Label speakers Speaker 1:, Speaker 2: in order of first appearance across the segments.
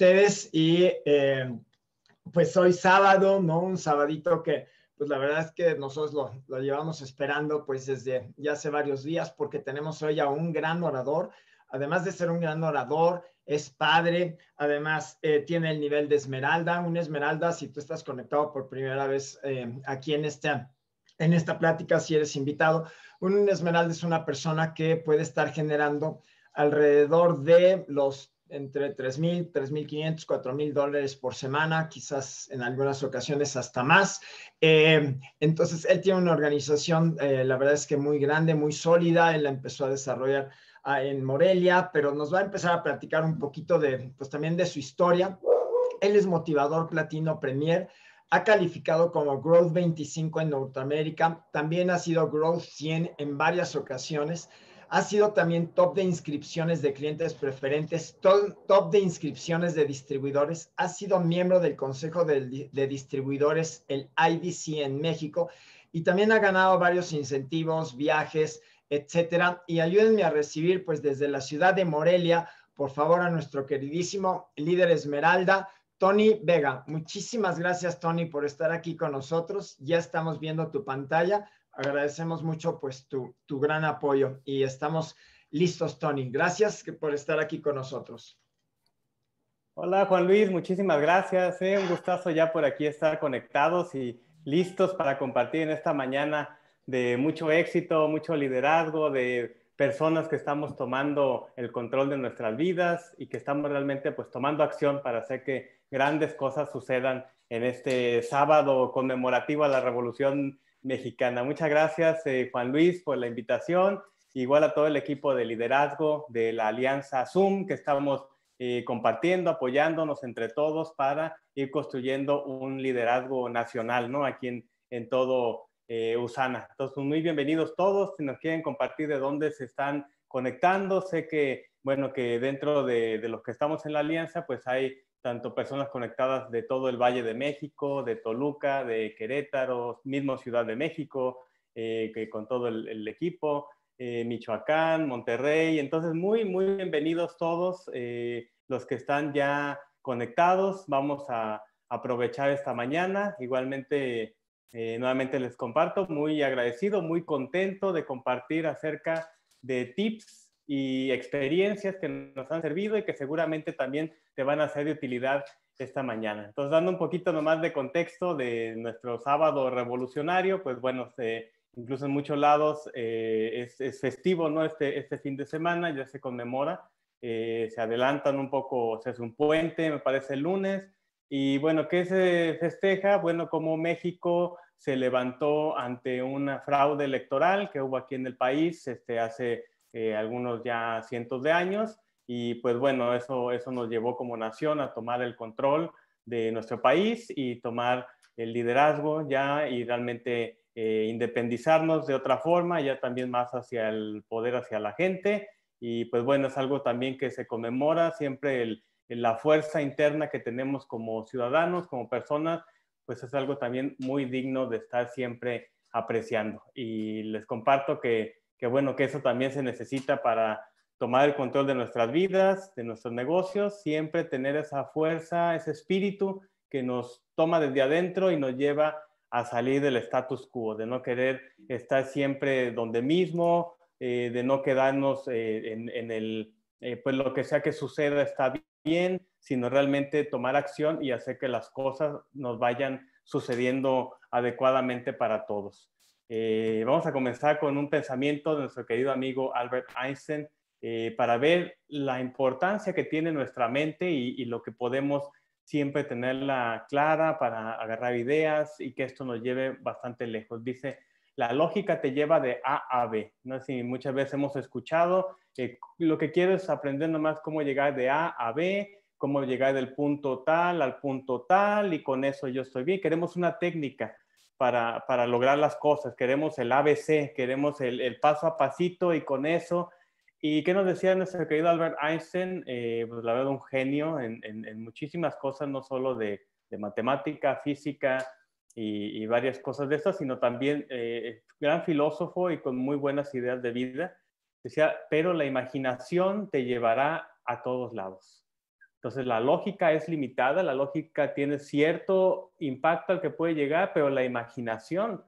Speaker 1: ustedes y eh, pues hoy sábado, ¿no? Un sabadito que pues la verdad es que nosotros lo, lo, llevamos esperando pues desde ya hace varios días porque tenemos hoy a un gran orador. Además de ser un gran orador, es padre, además eh, tiene el nivel de esmeralda. Un esmeralda, si tú estás conectado por primera vez eh, aquí en esta, en esta plática, si eres invitado, un esmeralda es una persona que puede estar generando alrededor de los entre 3.000, 3.500, 4.000 dólares por semana, quizás en algunas ocasiones hasta más. Eh, entonces, él tiene una organización, eh, la verdad es que muy grande, muy sólida. Él la empezó a desarrollar ah, en Morelia, pero nos va a empezar a platicar un poquito de, pues también de su historia. Él es motivador platino premier, ha calificado como Growth 25 en Norteamérica, también ha sido Growth 100 en varias ocasiones ha sido también top de inscripciones de clientes preferentes, top, de inscripciones de distribuidores. Ha sido miembro del Consejo de, Distribuidores, el IDC en México, y también ha ganado varios incentivos, viajes, etcétera. Y ayúdenme a recibir, pues, desde la ciudad de Morelia, por favor, a nuestro queridísimo líder Esmeralda, Tony Vega. Muchísimas gracias, Tony, por estar aquí con nosotros. Ya estamos viendo tu pantalla agradecemos mucho pues tu, tu gran apoyo y estamos listos, Tony. Gracias por estar aquí con nosotros.
Speaker 2: Hola Juan Luis, muchísimas gracias. Eh. Un gustazo ya por aquí estar conectados y listos para compartir en esta mañana de mucho éxito, mucho liderazgo, de personas que estamos tomando el control de nuestras vidas y que estamos realmente pues tomando acción para hacer que grandes cosas sucedan en este sábado conmemorativo a la Revolución mexicana. Muchas gracias, eh, Juan Luis, por la invitación. Igual a todo el equipo de liderazgo de la Alianza Zoom que estamos eh, compartiendo, apoyándonos entre todos para ir construyendo un liderazgo nacional, ¿no? Aquí en, en todo eh, Usana. Entonces, muy bienvenidos todos. Si nos quieren compartir de dónde se están conectando, sé que, bueno, que dentro de, de los que estamos en la alianza, pues hay tanto personas conectadas de todo el Valle de México, de Toluca, de Querétaro, mismo Ciudad de México, eh, que con todo el, equipo, eh, Michoacán, Monterrey. Entonces, muy, muy bienvenidos todos eh, los que están ya conectados. Vamos a aprovechar esta mañana. Igualmente, nuevamente les comparto, muy agradecido, muy contento de compartir acerca de tips y experiencias que nos han servido y que seguramente también te van a ser de utilidad esta mañana. Entonces, dando un poquito nomás de contexto de nuestro sábado revolucionario, pues bueno, incluso en muchos lados eh, es, festivo, ¿no? Este, este fin de semana ya se conmemora, eh, se adelantan un poco, se hace un puente, me parece el lunes, y bueno, ¿qué se festeja? Bueno, como México se levantó ante una fraude electoral que hubo aquí en el país este, hace eh, algunos ya cientos de años, y pues bueno, eso, eso nos llevó como nación a tomar el control de nuestro país y tomar el liderazgo ya y realmente eh, independizarnos de otra forma, ya también más hacia el poder, hacia la gente. Y pues bueno, es algo también que se conmemora siempre el, la fuerza interna que tenemos como ciudadanos, como personas, pues es algo también muy digno de estar siempre apreciando. Y les comparto que que bueno, que eso también se necesita para tomar el control de nuestras vidas, de nuestros negocios, siempre tener esa fuerza, ese espíritu que nos toma desde adentro y nos lleva a salir del status quo, de no querer estar siempre donde mismo, eh, de no quedarnos eh, en, el, eh, pues lo que sea que suceda está bien, sino realmente tomar acción y hacer que las cosas nos vayan sucediendo adecuadamente para todos. Eh, vamos a comenzar con un pensamiento de nuestro querido amigo Albert Einstein eh, para ver la importancia que tiene nuestra mente y, lo que podemos siempre tenerla clara para agarrar ideas y que esto nos lleve bastante lejos. Dice, la lógica te lleva de A a B. ¿no? Si muchas veces hemos escuchado, que lo que quiero es aprender nomás cómo llegar de A a B, cómo llegar del punto tal al punto tal y con eso yo estoy bien. Queremos una técnica para, lograr las cosas. Queremos el ABC, queremos el, paso a pasito y con eso. ¿Y qué nos decía nuestro querido Albert Einstein? Eh, pues la verdad, un genio en, muchísimas cosas, no solo de, matemática, física y, varias cosas de estas, sino también eh, gran filósofo y con muy buenas ideas de vida. Decía, pero la imaginación te llevará a todos lados. Entonces la lógica es limitada, la lógica tiene cierto impacto al que puede llegar, pero la imaginación,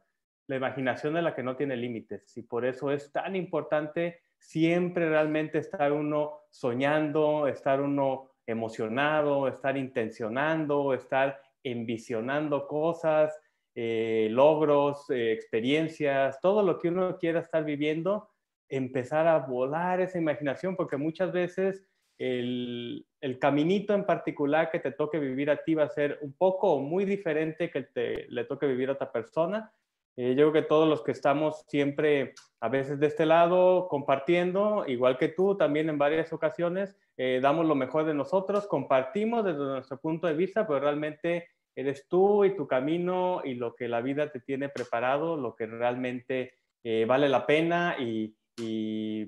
Speaker 2: la imaginación es la que no tiene límites. Y por eso es tan importante siempre realmente estar uno soñando, estar uno emocionado, estar intencionando, estar envisionando cosas, eh, logros, eh, experiencias, todo lo que uno quiera estar viviendo, empezar a volar esa imaginación, porque muchas veces el, caminito en particular que te toque vivir a ti va a ser un poco muy diferente que te, le toque vivir a otra persona. Eh, yo creo que todos los que estamos siempre, a veces de este lado, compartiendo, igual que tú, también en varias ocasiones, damos lo mejor de nosotros, compartimos desde nuestro punto de vista, pero realmente eres tú y tu camino y lo que la vida te tiene preparado, lo que realmente eh, vale la pena y,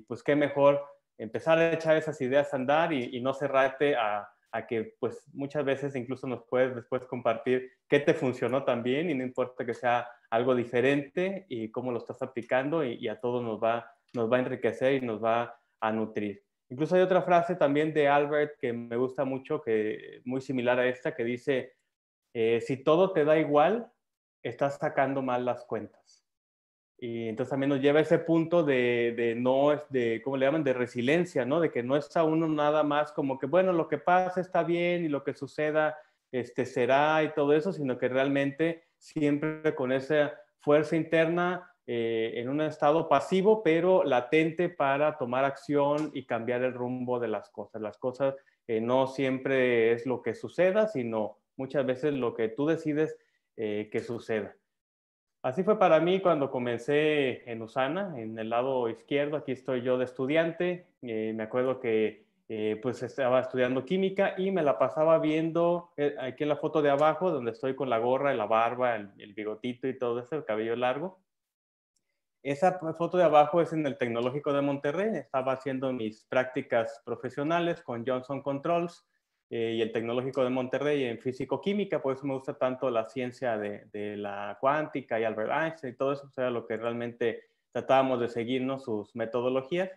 Speaker 2: pues qué mejor empezar a echar esas ideas a andar y, no cerrarte a, que pues muchas veces incluso nos puedes después compartir qué te funcionó también y no importa que sea algo diferente y cómo lo estás aplicando y, y a todos nos va, nos va a enriquecer y nos va a nutrir. Incluso hay otra frase también de Albert que me gusta mucho, que muy similar a esta, que dice, eh, si todo te da igual, estás sacando mal las cuentas. Y entonces también nos lleva a ese punto de, de, no, de, ¿cómo le llaman? De resiliencia, ¿no? De que no está uno nada más como que, bueno, lo que pasa está bien y lo que suceda este, será y todo eso, sino que realmente siempre con esa fuerza interna eh, en un estado pasivo, pero latente para tomar acción y cambiar el rumbo de las cosas. Las cosas eh, no siempre es lo que suceda, sino muchas veces lo que tú decides eh, que suceda. Así fue para mí cuando comencé en Usana, en el lado izquierdo, aquí estoy yo de estudiante, eh, me acuerdo que eh, pues estaba estudiando química y me la pasaba viendo aquí en la foto de abajo, donde estoy con la gorra, la barba, el, el bigotito y todo eso, el cabello largo. Esa foto de abajo es en el Tecnológico de Monterrey, estaba haciendo mis prácticas profesionales con Johnson Controls eh, y el Tecnológico de Monterrey en físico-química, por eso me gusta tanto la ciencia de, la cuántica y Albert Einstein y todo eso, o sea, lo que realmente tratábamos de seguirnos sus metodologías.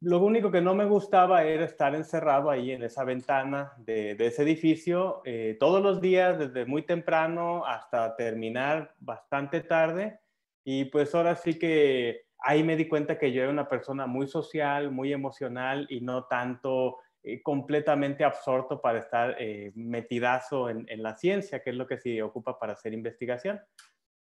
Speaker 2: Lo único que no me gustaba era estar encerrado ahí en esa ventana de, ese edificio eh, todos los días, desde muy temprano hasta terminar bastante tarde. Y pues ahora sí que ahí me di cuenta que yo era una persona muy social, muy emocional y no tanto eh, completamente absorto para estar eh, metidazo en, la ciencia, que es lo que se ocupa para hacer investigación.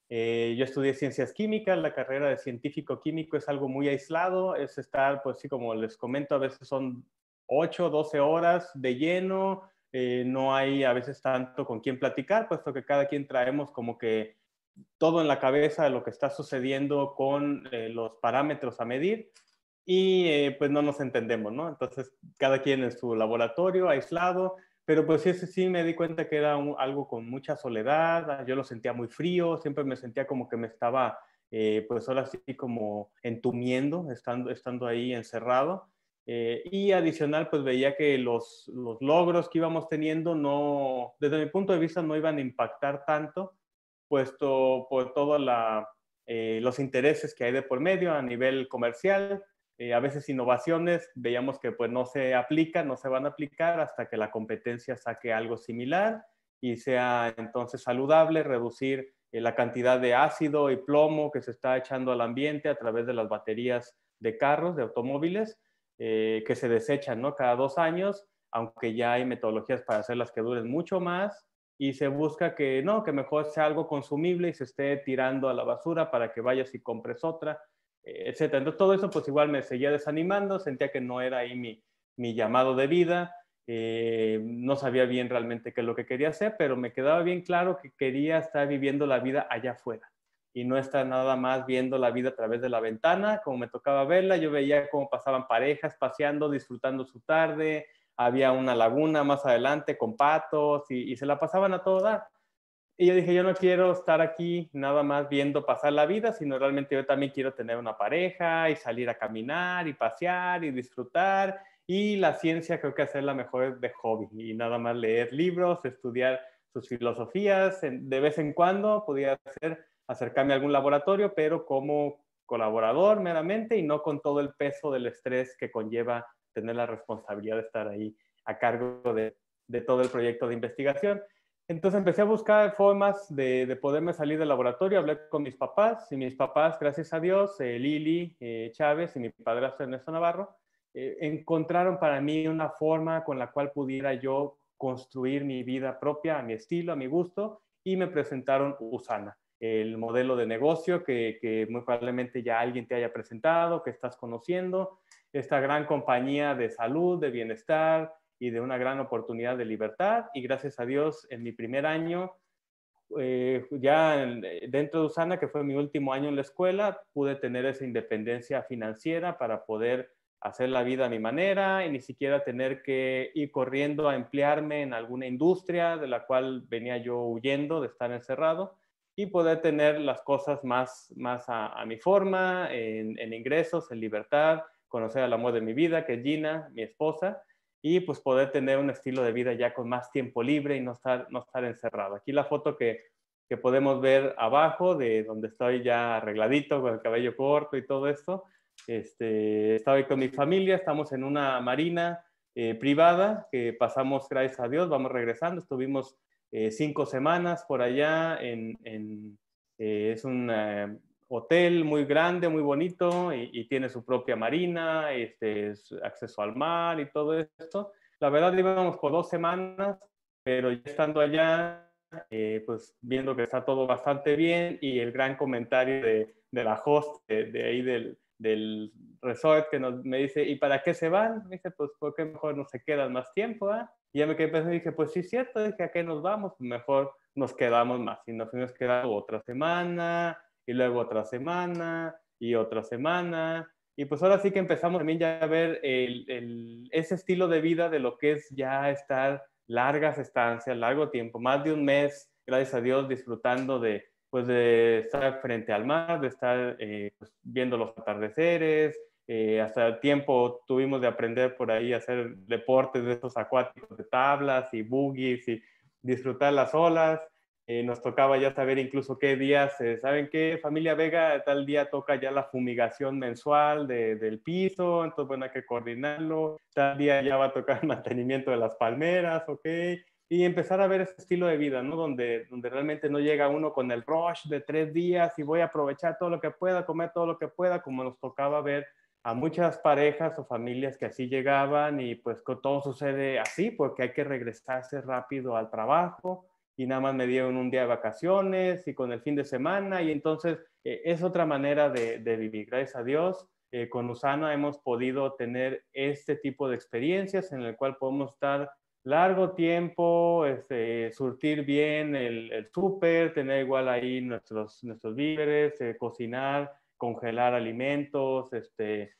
Speaker 2: Eh, yo estudié ciencias químicas, la carrera de científico químico es algo muy aislado, es estar, pues sí, como les comento, a veces son 8, 12 horas de lleno, no hay a veces tanto con quién platicar, puesto que cada quien traemos como que todo en la cabeza de lo que está sucediendo con los parámetros a medir y eh, pues no nos entendemos, ¿no? Entonces, cada quien en su laboratorio, aislado, pero pues sí, sí me di cuenta que era algo con mucha soledad, yo lo sentía muy frío, siempre me sentía como que me estaba, eh, pues ahora sí como entumiendo, estando, estando ahí encerrado. Eh, y adicional, pues veía que los, los logros que íbamos teniendo no, desde mi punto de vista, no iban a impactar tanto, puesto por todos los intereses que hay de por medio a nivel comercial, eh, a veces innovaciones veíamos que pues no se aplican, no se van a aplicar hasta que la competencia saque algo similar y sea entonces saludable reducir eh, la cantidad de ácido y plomo que se está echando al ambiente a través de las baterías de carros, de automóviles, eh, que se desechan ¿no? cada dos años, aunque ya hay metodologías para hacerlas que duren mucho más y se busca que no, que mejor sea algo consumible y se esté tirando a la basura para que vayas y compres otra etcétera. Entonces todo eso pues igual me seguía desanimando, sentía que no era ahí mi, mi llamado de vida, eh, no sabía bien realmente qué es lo que quería hacer, pero me quedaba bien claro que quería estar viviendo la vida allá afuera y no estar nada más viendo la vida a través de la ventana, como me tocaba verla, yo veía cómo pasaban parejas paseando, disfrutando su tarde, había una laguna más adelante con patos y, y se la pasaban a toda y yo dije, yo no quiero estar aquí nada más viendo pasar la vida, sino realmente yo también quiero tener una pareja y salir a caminar y pasear y disfrutar. Y la ciencia creo que hacerla mejor de hobby y nada más leer libros, estudiar sus filosofías. De vez en cuando podía hacer, acercarme a algún laboratorio, pero como colaborador meramente y no con todo el peso del estrés que conlleva tener la responsabilidad de estar ahí a cargo de, de todo el proyecto de investigación. Entonces empecé a buscar formas de, de, poderme salir del laboratorio, hablé con mis papás y mis papás, gracias a Dios, eh, Lili eh, Chávez y mi padrastro Ernesto Navarro, eh, encontraron para mí una forma con la cual pudiera yo construir mi vida propia, a mi estilo, a mi gusto, y me presentaron Usana, el modelo de negocio que muy probablemente ya alguien te haya presentado, que estás conociendo, esta gran compañía de salud, de bienestar, y de una gran oportunidad de libertad. Y gracias a Dios, en mi primer año, eh, ya dentro de Usana, que fue mi último año en la escuela, pude tener esa independencia financiera para poder hacer la vida a mi manera y ni siquiera tener que ir corriendo a emplearme en alguna industria de la cual venía yo huyendo de estar encerrado y poder tener las cosas más, más a, mi forma, en, en ingresos, en libertad, conocer al amor de mi vida, que es Gina, mi esposa, y pues poder tener un estilo de vida ya con más tiempo libre y no estar, no estar encerrado. Aquí la foto que, que podemos ver abajo de donde estoy ya arregladito con el cabello corto y todo esto. Este, estaba con mi familia, estamos en una marina eh, privada que pasamos, gracias a Dios, vamos regresando. Estuvimos eh, cinco semanas por allá en, en eh, es un hotel muy grande, muy bonito y, tiene su propia marina, este, acceso al mar y todo esto. La verdad íbamos por dos semanas, pero ya estando allá, eh, pues viendo que está todo bastante bien y el gran comentario de, de la host de, ahí del, del, resort que nos, me dice, ¿y para qué se van? Me dice, pues porque mejor no se quedan más tiempo, ah? Y ya me quedé pensando y dije, pues sí, cierto, dije, ¿a qué nos vamos? Mejor nos quedamos más. Y nos fuimos quedando otra semana, y luego otra semana y otra semana. Y pues ahora sí que empezamos también ya a ver el, ese estilo de vida de lo que es ya estar largas estancias, largo tiempo, más de un mes, gracias a Dios, disfrutando de, pues de estar frente al mar, de estar eh, pues, viendo los atardeceres, eh, hasta el tiempo tuvimos de aprender por ahí a hacer deportes de estos acuáticos de tablas y boogies y disfrutar las olas. Eh, nos tocaba ya saber incluso qué días, eh, ¿saben qué? Familia Vega, tal día toca ya la fumigación mensual del piso, entonces bueno, hay que coordinarlo. Tal día ya va a tocar el mantenimiento de las palmeras, ¿ok? Y empezar a ver ese estilo de vida, ¿no? Donde, donde realmente no llega uno con el rush de tres días y voy a aprovechar todo lo que pueda, comer todo lo que pueda, como nos tocaba ver a muchas parejas o familias que así llegaban y pues todo sucede así porque hay que regresarse rápido al trabajo y nada más me dieron un día de vacaciones y con el fin de semana y entonces eh, es otra manera de, vivir. Gracias a Dios, eh, con Usana hemos podido tener este tipo de experiencias en el cual podemos estar largo tiempo, este, surtir bien el, el súper, tener igual ahí nuestros, nuestros víveres, eh, cocinar, congelar alimentos, este,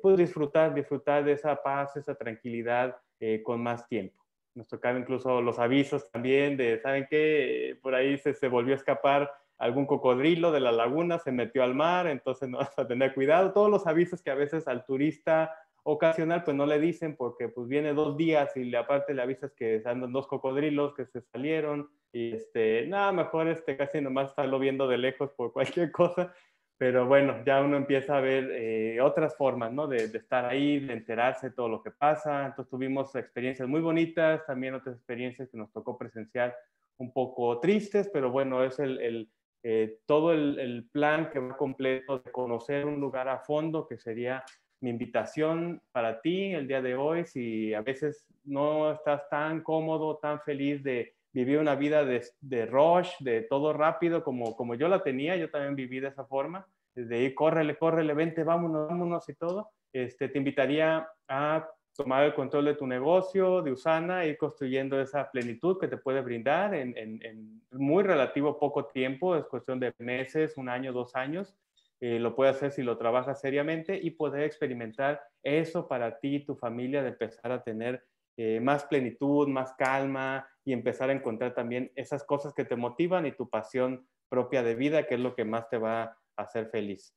Speaker 2: pues disfrutar, disfrutar de esa paz, esa tranquilidad con más tiempo nos tocaron incluso los avisos también de, ¿saben qué? Por ahí se, se volvió a escapar algún cocodrilo de la laguna, se metió al mar, entonces no vas a tener cuidado. Todos los avisos que a veces al turista ocasional pues no le dicen porque pues viene dos días y aparte le avisas que andan dos cocodrilos que se salieron y este, nada, mejor este casi nomás estarlo viendo de lejos por cualquier cosa pero bueno, ya uno empieza a ver eh, otras formas, ¿no? De, estar ahí, de enterarse de todo lo que pasa. Entonces tuvimos experiencias muy bonitas, también otras experiencias que nos tocó presenciar un poco tristes, pero bueno, es el, eh, todo el, plan que va completo de conocer un lugar a fondo, que sería mi invitación para ti el día de hoy, si a veces no estás tan cómodo, tan feliz de viví una vida de, de rush, de todo rápido, como, como yo la tenía, yo también viví de esa forma, de ir, córrele, córrele, vente, vámonos, vámonos y todo. Este, te invitaría a tomar el control de tu negocio, de Usana, ir construyendo esa plenitud que te puede brindar en, en, en muy relativo poco tiempo, es cuestión de meses, un año, dos años. Eh, lo puedes hacer si lo trabajas seriamente y poder experimentar eso para ti y tu familia, de empezar a tener eh, más plenitud, más calma y empezar a encontrar también esas cosas que te motivan y tu pasión propia de vida, que es lo que más te va a hacer feliz.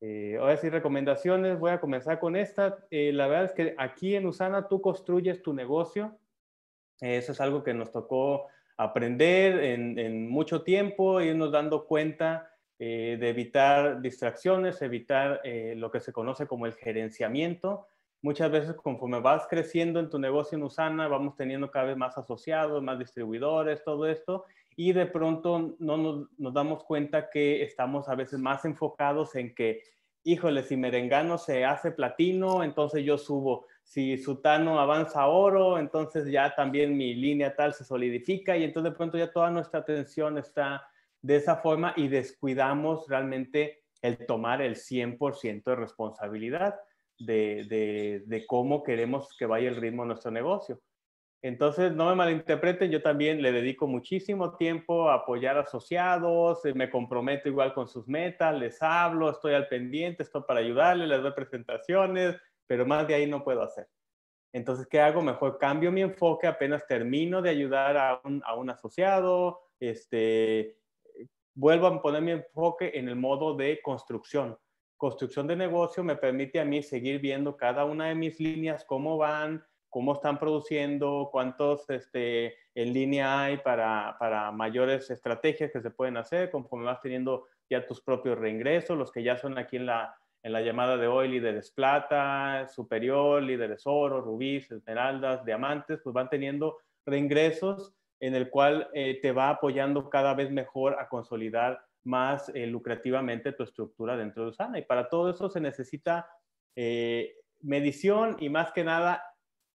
Speaker 2: Eh, ahora sí, recomendaciones, voy a comenzar con esta. Eh, la verdad es que aquí en Usana tú construyes tu negocio. eso es algo que nos tocó aprender en, en mucho tiempo, irnos dando cuenta de evitar distracciones, evitar lo que se conoce como el gerenciamiento Muchas veces conforme vas creciendo en tu negocio en Usana, vamos teniendo cada vez más asociados, más distribuidores, todo esto, y de pronto no nos, damos cuenta que estamos a veces más enfocados en que, híjole, si Merengano se hace platino, entonces yo subo. Si Sutano avanza a oro, entonces ya también mi línea tal se solidifica y entonces de pronto ya toda nuestra atención está de esa forma y descuidamos realmente el tomar el 100% de responsabilidad de, de, cómo queremos que vaya el ritmo de nuestro negocio. Entonces, no me malinterpreten, yo también le dedico muchísimo tiempo a apoyar asociados, eh, me comprometo igual con sus metas, les hablo, estoy al pendiente, estoy para ayudarles, les doy presentaciones, pero más de ahí no puedo hacer. Entonces, ¿qué hago? Mejor cambio mi enfoque apenas termino de ayudar a un, a un asociado, este, vuelvo a poner mi enfoque en el modo de construcción. Construcción de negocio me permite a mí seguir viendo cada una de mis líneas, cómo van, cómo están produciendo, cuántos este, en línea hay para, para mayores estrategias que se pueden hacer, conforme vas teniendo ya tus propios reingresos, los que ya son aquí en la, en la llamada de hoy, líderes plata, superior, líderes oro, rubíes, esmeraldas, diamantes, pues van teniendo reingresos en el cual eh, te va apoyando cada vez mejor a consolidar más eh, lucrativamente tu estructura dentro de Usana. Y para todo eso se necesita eh, medición y más que nada,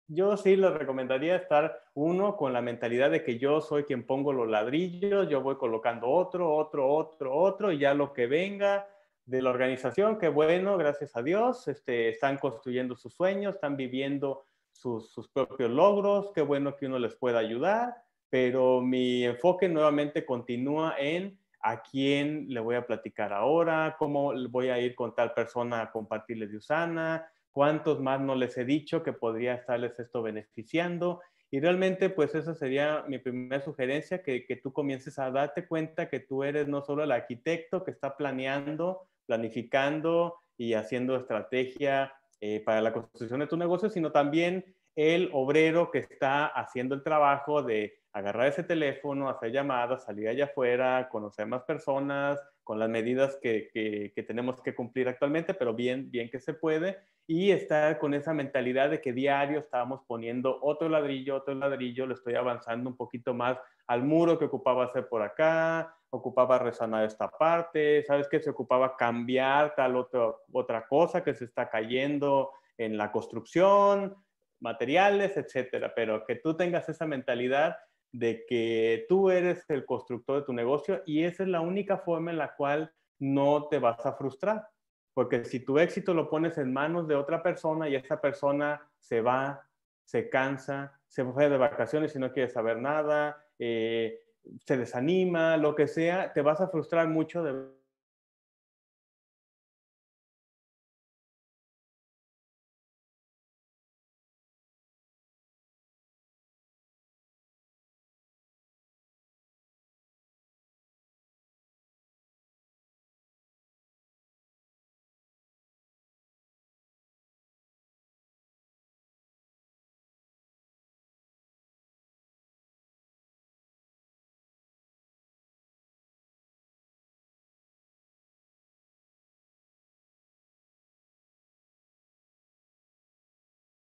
Speaker 2: yo sí les recomendaría estar uno con la mentalidad de que yo soy quien pongo los ladrillos, yo voy colocando otro, otro, otro, otro, y ya lo que venga de la organización, que bueno, gracias a Dios, este, están construyendo sus sueños, están viviendo sus, sus propios logros, qué bueno que uno les pueda ayudar pero mi enfoque nuevamente continúa en a quién le voy a platicar ahora, cómo voy a ir con tal persona a compartirles de Usana, cuántos más no les he dicho que podría estarles esto beneficiando. Y realmente, pues esa sería mi primera sugerencia, que, que tú comiences a darte cuenta que tú eres no solo el arquitecto que está planeando, planificando y haciendo estrategia eh, para la construcción de tu negocio, sino también el obrero que está haciendo el trabajo de agarrar ese teléfono, hacer llamadas, salir allá afuera, conocer más personas, con las medidas que, que, tenemos que cumplir actualmente, pero bien, bien que se puede, y estar con esa mentalidad de que diario estábamos poniendo otro ladrillo, otro ladrillo, lo estoy avanzando un poquito más al muro que ocupaba hacer por acá, ocupaba resanar esta parte, sabes que se ocupaba cambiar tal otra cosa que se está cayendo en la construcción, materiales, etcétera, pero que tú tengas esa mentalidad de que tú eres el constructor de tu negocio y esa es la única forma en la cual no te vas a frustrar. Porque si tu éxito lo pones en manos de otra persona y esa persona se va, se cansa, se fue de vacaciones y no quiere saber nada, eh, se desanima, lo que sea, te vas a frustrar mucho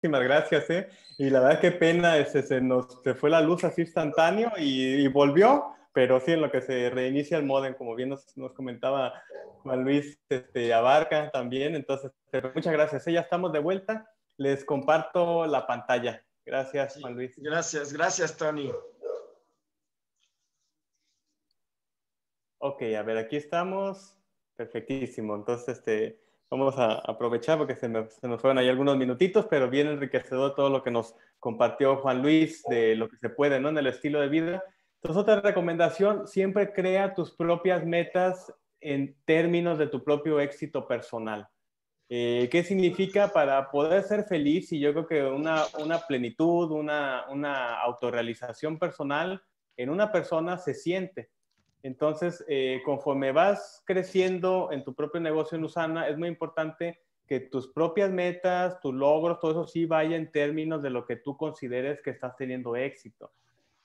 Speaker 2: Muchísimas gracias, ¿eh? Y la verdad, qué pena, ese, se nos se fue la luz así instantáneo y, volvió, pero sí, en lo que se reinicia el modem, como bien nos, nos comentaba Juan Luis este, Abarca también. Entonces, muchas gracias. ¿eh? Ya estamos de vuelta. Les comparto la pantalla. Gracias, Juan Luis.
Speaker 1: Gracias, gracias, Tony.
Speaker 2: Ok, a ver, aquí estamos. Perfectísimo. Entonces, este, Vamos a aprovechar porque se, nos fueron ahí algunos minutitos, pero bien enriquecedor todo lo que nos compartió Juan Luis de lo que se puede ¿no? en el estilo de vida. Entonces, otra recomendación, siempre crea tus propias metas en términos de tu propio éxito personal. Eh, ¿Qué significa para poder ser feliz? Y yo creo que una, una plenitud, una, una autorrealización personal en una persona se siente. Entonces, eh, conforme vas creciendo en tu propio negocio en Usana, es muy importante que tus propias metas, tus logros, todo eso sí vaya en términos de lo que tú consideres que estás teniendo éxito.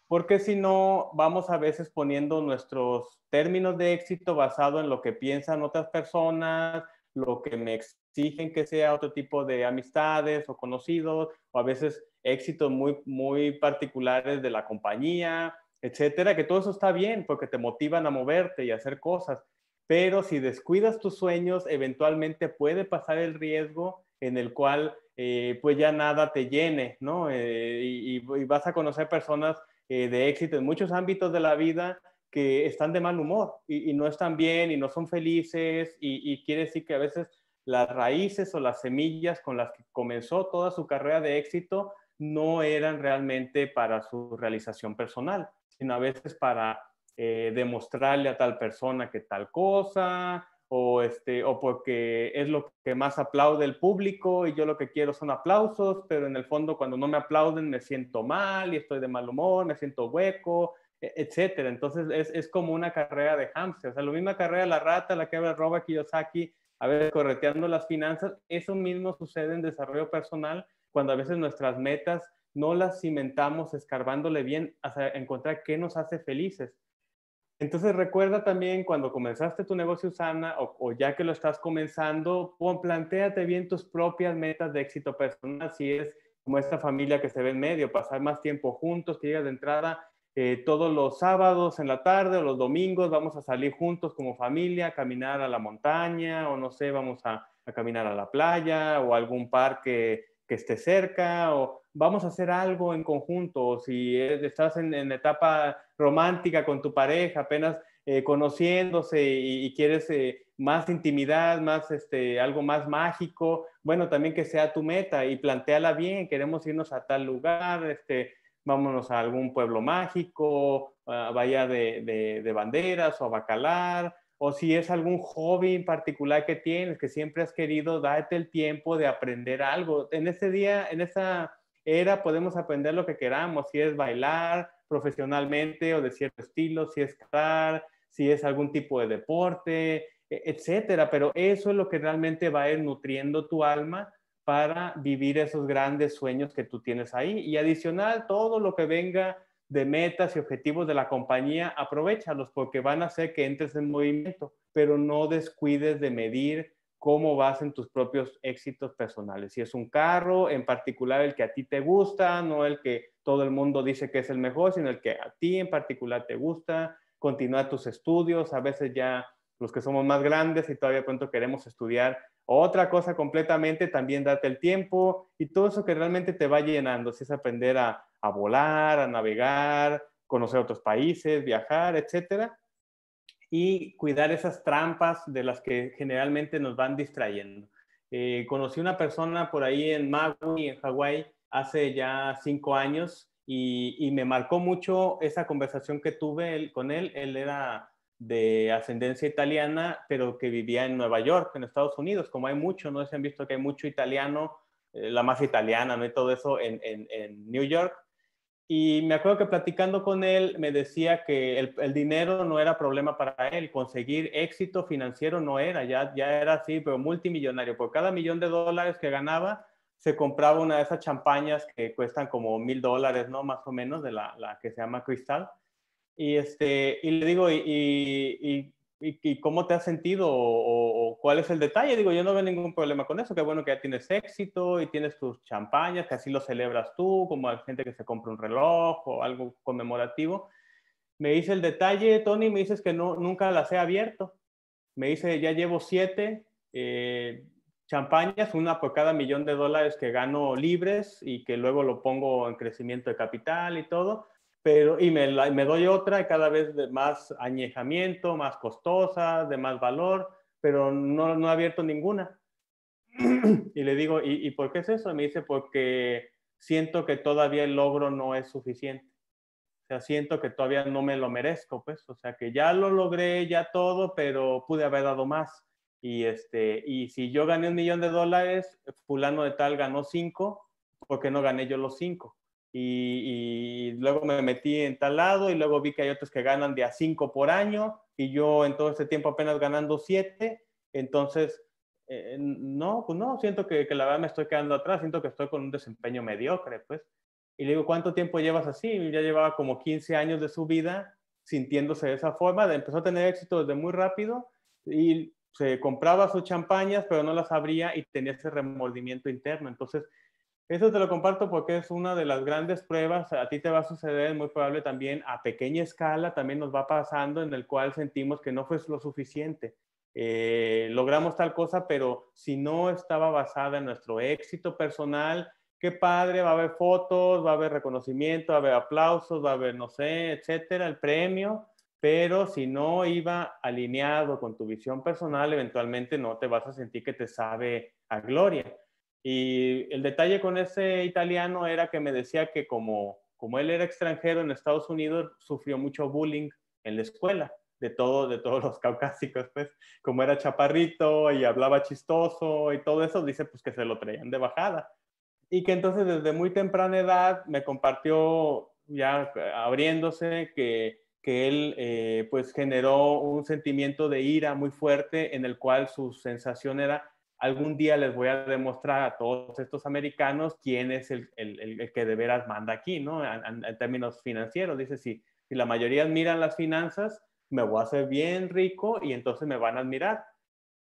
Speaker 2: Porque si no, vamos a veces poniendo nuestros términos de éxito basado en lo que piensan otras personas, lo que me exigen que sea otro tipo de amistades o conocidos, o a veces éxitos muy, muy particulares de la compañía, etcétera, que todo eso está bien porque te motivan a moverte y a hacer cosas. Pero si descuidas tus sueños, eventualmente puede pasar el riesgo en el cual eh, pues ya nada te llene, ¿no? Eh, y, vas a conocer personas eh, de éxito en muchos ámbitos de la vida que están de mal humor y, no están bien y no son felices y, y, quiere decir que a veces las raíces o las semillas con las que comenzó toda su carrera de éxito no eran realmente para su realización personal, sino a veces para demostrarle a tal persona que tal cosa o, este, o porque es lo que más aplaude el público y yo lo que quiero son aplausos, pero en el fondo cuando no me aplauden me siento mal y estoy de mal humor, me siento hueco, e, etcétera. Entonces es, es como una carrera de hamster, o sea, la misma carrera la rata, la que habla Roba Kiyosaki, a ver, correteando las finanzas, eso mismo sucede en desarrollo personal cuando a veces nuestras metas no las cimentamos escarbándole bien hasta encontrar qué nos hace felices. Entonces recuerda también cuando comenzaste tu negocio sana o, ya que lo estás comenzando, pon, bien tus propias metas de éxito personal, si es como esta familia que se ve en medio, pasar más tiempo juntos, que llegas de entrada eh, todos los sábados en la tarde o los domingos, vamos a salir juntos como familia, a caminar a la montaña o no sé, vamos a caminar a la playa o algún parque que esté cerca o vamos a hacer algo en conjunto, si estás en, etapa romántica con tu pareja, apenas eh, conociéndose y, quieres eh, más intimidad, más este, algo más mágico, bueno, también que sea tu meta y planteala bien, queremos irnos a tal lugar, este, vámonos a algún pueblo mágico, a Bahía de, de Banderas o a Bacalar, o si es algún hobby en particular que tienes, que siempre has querido, date el tiempo de aprender algo. En ese día, en esa era, podemos aprender lo que queramos, si es bailar profesionalmente o de cierto estilo, si es cantar, si es algún tipo de deporte, e, etcétera. Pero eso es lo que realmente va a ir nutriendo tu alma para vivir esos grandes sueños que tú tienes ahí. Y adicional, todo lo que venga de metas y objetivos de la compañía, aprovechalos porque van a hacer que entres en movimiento, pero no descuides de medir cómo vas en tus propios éxitos personales. Si es un carro, en particular el que a ti te gusta, no el que todo el mundo dice que es el mejor, sino el que a ti en particular te gusta, continúa tus estudios, a veces ya los que somos más grandes y todavía pronto queremos estudiar otra cosa completamente, también date el tiempo y todo eso que realmente te va llenando, si es aprender a, volar, a navegar, conocer otros países, viajar, etcétera, y cuidar esas trampas de las que generalmente nos van distrayendo. Eh, conocí una persona por ahí en Maui, en Hawái, hace ya cinco años y, y, me marcó mucho esa conversación que tuve con él. Él era de ascendencia italiana, pero que vivía en Nueva York, en Estados Unidos, como hay mucho, ¿no? Se han visto que hay mucho italiano, eh, la más italiana, ¿no? Y todo eso en, en, New York. Y me acuerdo que platicando con él me decía que el, el, dinero no era problema para él, conseguir éxito financiero no era, ya, ya era así, pero multimillonario. Por cada millón de dólares que ganaba, se compraba una de esas champañas que cuestan como mil dólares, ¿no? Más o menos, de la, la que se llama Cristal y, este, y le digo, ¿y, y, cómo te has sentido? O, cuál es el detalle? Digo, yo no veo ningún problema con eso. Qué bueno que ya tienes éxito y tienes tus champañas, que así lo celebras tú, como hay gente que se compra un reloj o algo conmemorativo. Me dice el detalle, Tony, me dices que no, nunca las he abierto. Me dice, ya llevo siete eh, champañas, una por cada millón de dólares que gano libres y que luego lo pongo en crecimiento de capital y todo pero y me, doy otra cada vez de más añejamiento, más costosa, de más valor, pero no, no he abierto ninguna. y le digo, ¿y, ¿y, por qué es eso? me dice, porque siento que todavía el logro no es suficiente. O sea, siento que todavía no me lo merezco, pues. O sea, que ya lo logré, ya todo, pero pude haber dado más. Y, este, y si yo gané un millón de dólares, fulano de tal ganó cinco, ¿por qué no gané yo los cinco? Y, luego me metí en tal lado y luego vi que hay otros que ganan de a 5 por año y yo en todo este tiempo apenas ganando 7. Entonces, eh, no, pues no, siento que, que, la verdad me estoy quedando atrás, siento que estoy con un desempeño mediocre, pues. Y le digo, ¿cuánto tiempo llevas así? Ya llevaba como 15 años de su vida sintiéndose de esa forma, empezó a tener éxito desde muy rápido y se compraba sus champañas, pero no las abría y tenía ese remordimiento interno. Entonces, eso te lo comparto porque es una de las grandes pruebas. A ti te va a suceder, muy probable también a pequeña escala, también nos va pasando en el cual sentimos que no fue lo suficiente. Eh, logramos tal cosa, pero si no estaba basada en nuestro éxito personal, qué padre, va a haber fotos, va a haber reconocimiento, va a haber aplausos, va a haber, no sé, etcétera, el premio, pero si no iba alineado con tu visión personal, eventualmente no te vas a sentir que te sabe a gloria. Y el detalle con ese italiano era que me decía que como, como él era extranjero en Estados Unidos, sufrió mucho bullying en la escuela, de, todo, de todos los caucásicos, pues, como era chaparrito y hablaba chistoso y todo eso, dice pues que se lo traían de bajada. Y que entonces desde muy temprana edad me compartió ya abriéndose que que él eh, pues generó un sentimiento de ira muy fuerte en el cual su sensación era algún día les voy a demostrar a todos estos americanos quién es el, el, que de veras manda aquí, ¿no? En, términos financieros. Dice, si, si la mayoría admiran las finanzas, me voy a hacer bien rico y entonces me van a admirar.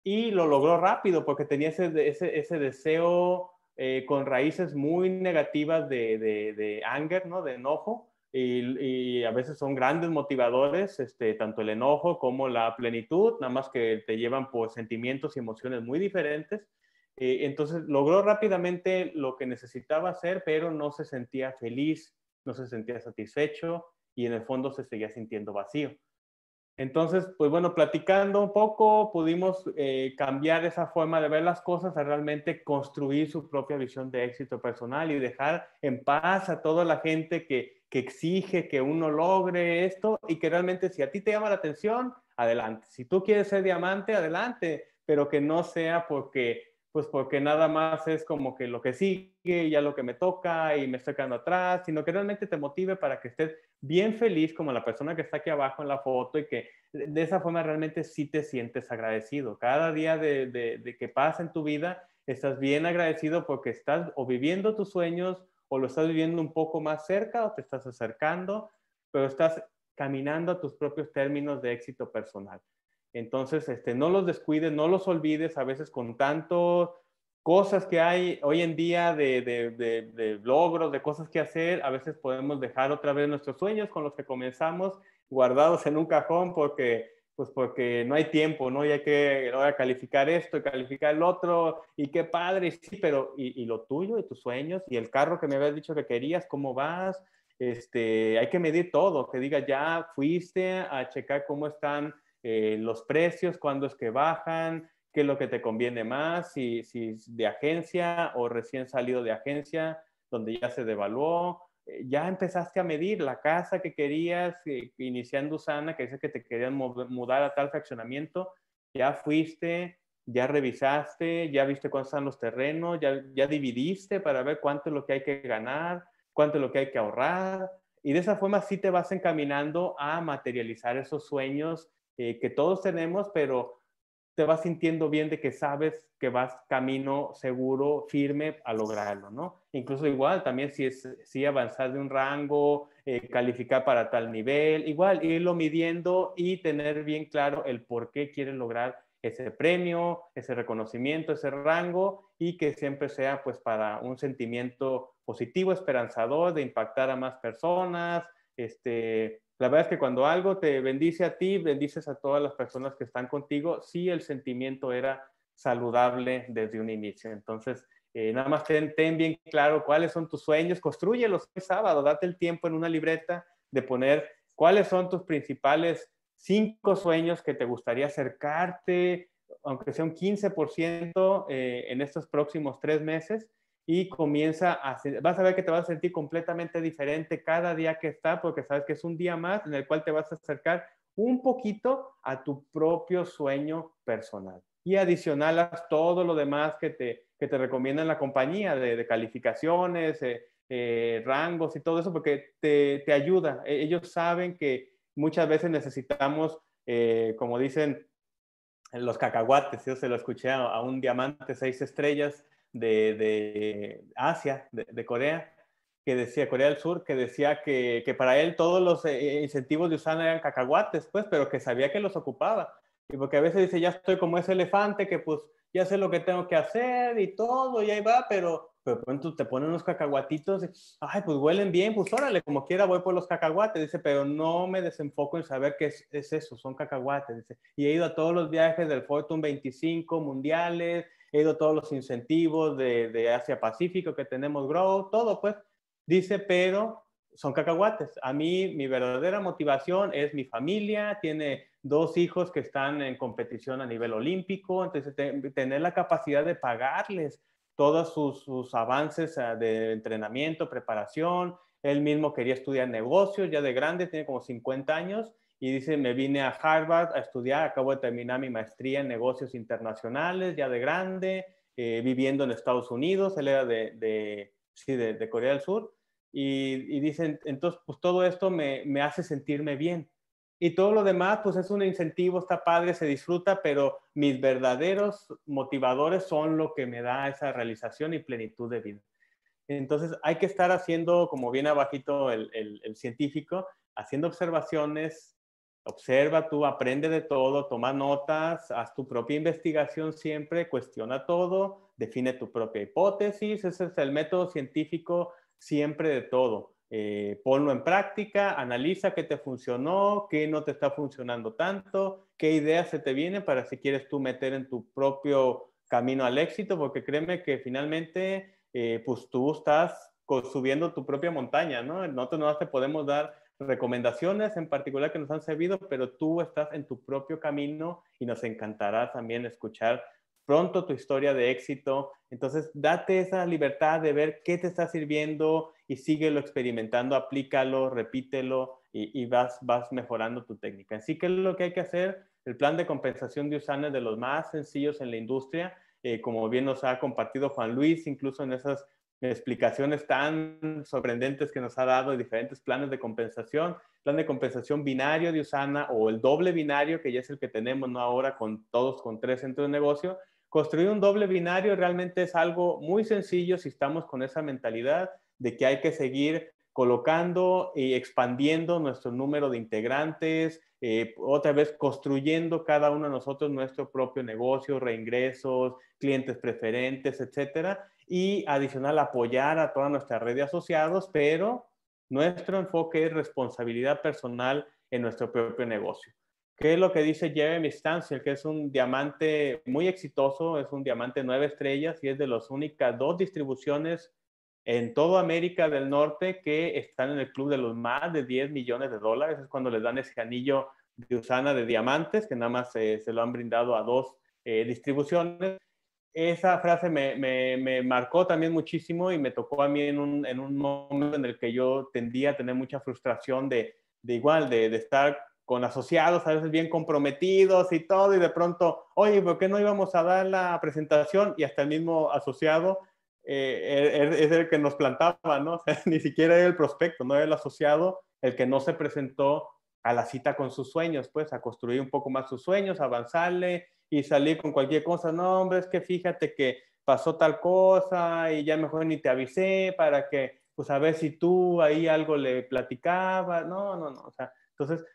Speaker 2: Y lo logró rápido porque tenía ese, ese, ese deseo eh, con raíces muy negativas de, de, de anger, ¿no? De enojo y, a veces son grandes motivadores, este, tanto el enojo como la plenitud, nada más que te llevan por sentimientos y emociones muy diferentes. Eh, entonces logró rápidamente lo que necesitaba hacer, pero no se sentía feliz, no se sentía satisfecho y en el fondo se seguía sintiendo vacío. Entonces, pues bueno, platicando un poco, pudimos eh, cambiar esa forma de ver las cosas a realmente construir su propia visión de éxito personal y dejar en paz a toda la gente que, que exige que uno logre esto y que realmente si a ti te llama la atención, adelante. Si tú quieres ser diamante, adelante, pero que no sea porque, pues porque nada más es como que lo que sigue, ya lo que me toca y me estoy quedando atrás, sino que realmente te motive para que estés bien feliz como la persona que está aquí abajo en la foto y que de esa forma realmente sí te sientes agradecido. Cada día de, de que pasa en tu vida, estás bien agradecido porque estás o viviendo tus sueños o lo estás viviendo un poco más cerca o te estás acercando, pero estás caminando a tus propios términos de éxito personal. Entonces, este, no los descuides, no los olvides, a veces con tanto cosas que hay hoy en día de, de, de, logros, de cosas que hacer, a veces podemos dejar otra vez nuestros sueños con los que comenzamos guardados en un cajón porque pues porque no hay tiempo, ¿no? Y hay que ahora calificar esto y calificar el otro, y qué padre, sí, pero ¿y, lo tuyo y tus sueños y el carro que me habías dicho que querías, cómo vas? Este, hay que medir todo, que diga ya fuiste a checar cómo están eh, los precios, cuándo es que bajan, qué es lo que te conviene más, si, si de agencia o recién salido de agencia, donde ya se devaluó, ya empezaste a medir la casa que querías, eh, iniciando Usana, que dice que te querían mudar a tal fraccionamiento, ya fuiste, ya revisaste, ya viste cuántos son los terrenos, ya, ya dividiste para ver cuánto es lo que hay que ganar, cuánto es lo que hay que ahorrar. Y de esa forma sí te vas encaminando a materializar esos sueños eh, que todos tenemos, pero te vas sintiendo bien de que sabes que vas camino seguro, firme a lograrlo, ¿no? Incluso igual, también si es si avanzar de un rango, eh, calificar para tal nivel, igual irlo midiendo y tener bien claro el por qué quieres lograr ese premio, ese reconocimiento, ese rango y que siempre sea pues para un sentimiento positivo, esperanzador de impactar a más personas, este, la verdad es que cuando algo te bendice a ti, bendices a todas las personas que están contigo, sí el sentimiento era saludable desde un inicio. Entonces, eh, nada más ten, bien claro cuáles son tus sueños, construyelos el sábado, date el tiempo en una libreta de poner cuáles son tus principales cinco sueños que te gustaría acercarte, aunque sea un 15% eh, en estos próximos tres meses y comienza a, vas a ver que te vas a sentir completamente diferente cada día que está, porque sabes que es un día más en el cual te vas a acercar un poquito a tu propio sueño personal. Y adicional a todo lo demás que te, que te recomienda la compañía de, calificaciones, eh, eh, rangos y todo eso, porque te, te, ayuda. E, ellos saben que muchas veces necesitamos, eh, como dicen los cacahuates, yo se lo escuché a un diamante seis estrellas, de, Asia, de, Corea, que decía, Corea del Sur, que decía que, para él todos los eh, incentivos de Usana eran cacahuates, pues, pero que sabía que los ocupaba. Y porque a veces dice, ya estoy como ese elefante que pues ya sé lo que tengo que hacer y todo, y ahí va, pero pero pronto te ponen unos cacahuatitos, y, ay, pues huelen bien, pues órale, como quiera voy por los cacahuates, dice, pero no me desenfoco en saber qué es, es eso, son cacahuates, dice, y he ido a todos los viajes del Fortune 25 mundiales, he ido a todos los incentivos de, de Asia Pacífico que tenemos Grow, todo pues, dice, pero son cacahuates. A mí mi verdadera motivación es mi familia, tiene dos hijos que están en competición a nivel olímpico, entonces tener la capacidad de pagarles todos sus, avances ah, de entrenamiento, preparación. Él mismo quería estudiar negocios, ya de grande, tiene como 50 años, y dice, me vine a Harvard a estudiar, acabo de terminar mi maestría en negocios internacionales, ya de grande, eh, viviendo en Estados Unidos, él era de, sí, de, Corea del Sur, y, y, dicen, entonces, pues todo esto me, me hace sentirme bien. Y todo lo demás, pues es un incentivo, está padre, se disfruta, pero mis verdaderos motivadores son lo que me da esa realización y plenitud de vida. Entonces hay que estar haciendo, como viene abajito el, el, científico, haciendo observaciones, observa tú, aprende de todo, toma notas, haz tu propia investigación siempre, cuestiona todo, define tu propia hipótesis, ese es el método científico siempre de todo. Eh, ponlo en práctica, analiza qué te funcionó, qué no te está funcionando tanto, qué ideas se te vienen para si quieres tú meter en tu propio camino al éxito, porque créeme que finalmente, eh, pues tú estás subiendo tu propia montaña, ¿no? Nosotros no te podemos dar recomendaciones en particular que nos han servido, pero tú estás en tu propio camino y nos encantará también escuchar pronto tu historia de éxito. Entonces, date esa libertad de ver qué te está sirviendo y síguelo experimentando, aplícalo, repítelo y, vas, vas mejorando tu técnica. Así que lo que hay que hacer, el plan de compensación de Usana es de los más sencillos en la industria, eh, como bien nos ha compartido Juan Luis, incluso en esas explicaciones tan sorprendentes que nos ha dado de diferentes planes de compensación, plan de compensación binario de Usana o el doble binario, que ya es el que tenemos ¿no? ahora con todos con tres centros de negocio, Construir un doble binario realmente es algo muy sencillo si estamos con esa mentalidad de que hay que seguir colocando y expandiendo nuestro número de integrantes, eh, otra vez construyendo cada uno de nosotros nuestro propio negocio, reingresos, clientes preferentes, etcétera, y adicional apoyar a toda nuestra red de asociados, pero nuestro enfoque es responsabilidad personal en nuestro propio negocio. ¿Qué es lo que dice Jeremy Stansel? Que es un diamante muy exitoso, es un diamante nueve estrellas y es de las únicas dos distribuciones en toda América del Norte que están en el club de los más de 10 millones de dólares. Es cuando les dan ese anillo de Usana de diamantes, que nada más se lo han brindado a dos eh, distribuciones. Esa frase me, me, marcó también muchísimo y me tocó a mí en un, en un momento en el que yo tendía a tener mucha frustración de, de igual, de, de estar con asociados a veces bien comprometidos y todo, y de pronto, oye, ¿por qué no íbamos a dar la presentación? Y hasta el mismo asociado eh, es el que nos plantaba, ¿no? ni siquiera era el prospecto, no era el asociado el que no se presentó a la cita con sus sueños, pues a construir un poco más sus sueños, avanzarle y salir con cualquier cosa. No, hombre, es que fíjate que pasó tal cosa y ya mejor ni te avisé para que, pues a ver si tú ahí algo le platicabas. No, no, no. O sea, entonces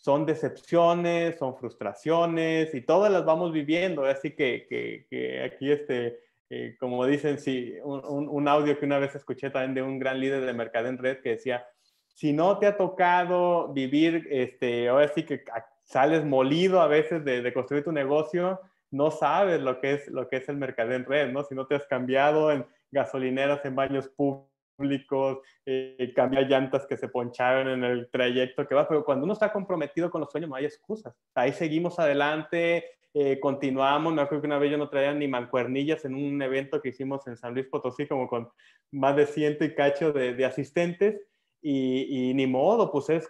Speaker 2: son decepciones, son frustraciones y todas las vamos viviendo. Así que, que, aquí, este, eh, como dicen, sí, un, un, audio que una vez escuché también de un gran líder de mercado en red que decía, si no te ha tocado vivir, este, ahora sí que sales molido a veces de, de, construir tu negocio, no sabes lo que es, lo que es el mercado en red, ¿no? Si no te has cambiado en gasolineras, en baños públicos, públicos, eh, llantas que se poncharon en el trayecto que va, pero cuando uno está comprometido con los sueños no hay excusas. Ahí seguimos adelante, eh, continuamos, me acuerdo que una vez yo no traía ni mancuernillas en un evento que hicimos en San Luis Potosí, como con más de ciento y cacho de, asistentes, y, y, ni modo, pues es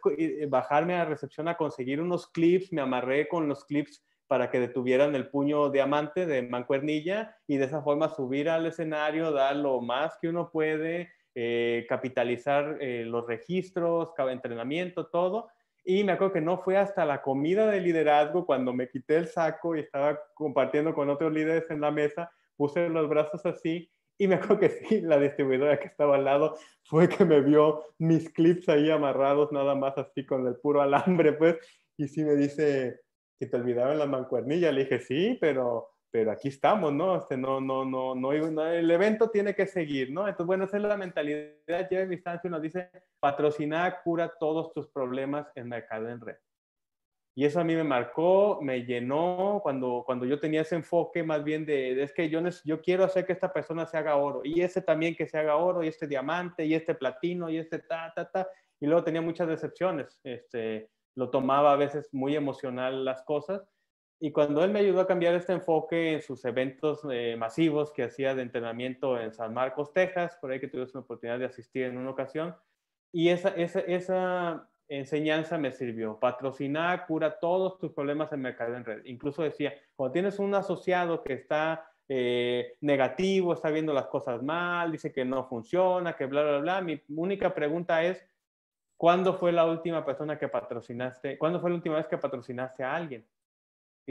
Speaker 2: bajarme a recepción a conseguir unos clips, me amarré con los clips para que detuvieran el puño diamante de mancuernilla y de esa forma subir al escenario, dar lo más que uno puede, eh, capitalizar eh, los registros, entrenamiento, todo. Y me acuerdo que no fue hasta la comida de liderazgo cuando me quité el saco y estaba compartiendo con otros líderes en la mesa, puse los brazos así y me acuerdo que sí, la distribuidora que estaba al lado fue que me vio mis clips ahí amarrados nada más así con el puro alambre, pues, y sí me dice, si te olvidaron la mancuernilla. Le dije, sí, pero, pero aquí estamos, ¿no? Este, no, no, no, no, el evento tiene que seguir, ¿no? Entonces, bueno, esa es la mentalidad. Jeremy Distancia nos dice, patrocinar cura todos tus problemas en mercado en red. Y eso a mí me marcó, me llenó cuando, cuando yo tenía ese enfoque más bien de, es que yo, yo quiero hacer que esta persona se haga oro, y ese también que se haga oro, y este diamante, y este platino, y este ta, ta, ta. Y luego tenía muchas decepciones. Este, lo tomaba a veces muy emocional las cosas. Y cuando él me ayudó a cambiar este enfoque en sus eventos eh, masivos que hacía de entrenamiento en San Marcos, Texas, por ahí que tuve la oportunidad de asistir en una ocasión, y esa, esa, esa enseñanza me sirvió. Patrocinar cura todos tus problemas en mercado en red. Incluso decía, cuando tienes un asociado que está eh, negativo, está viendo las cosas mal, dice que no funciona, que bla, bla, bla, mi única pregunta es, ¿cuándo fue la última persona que patrocinaste? ¿Cuándo fue la última vez que patrocinaste a alguien?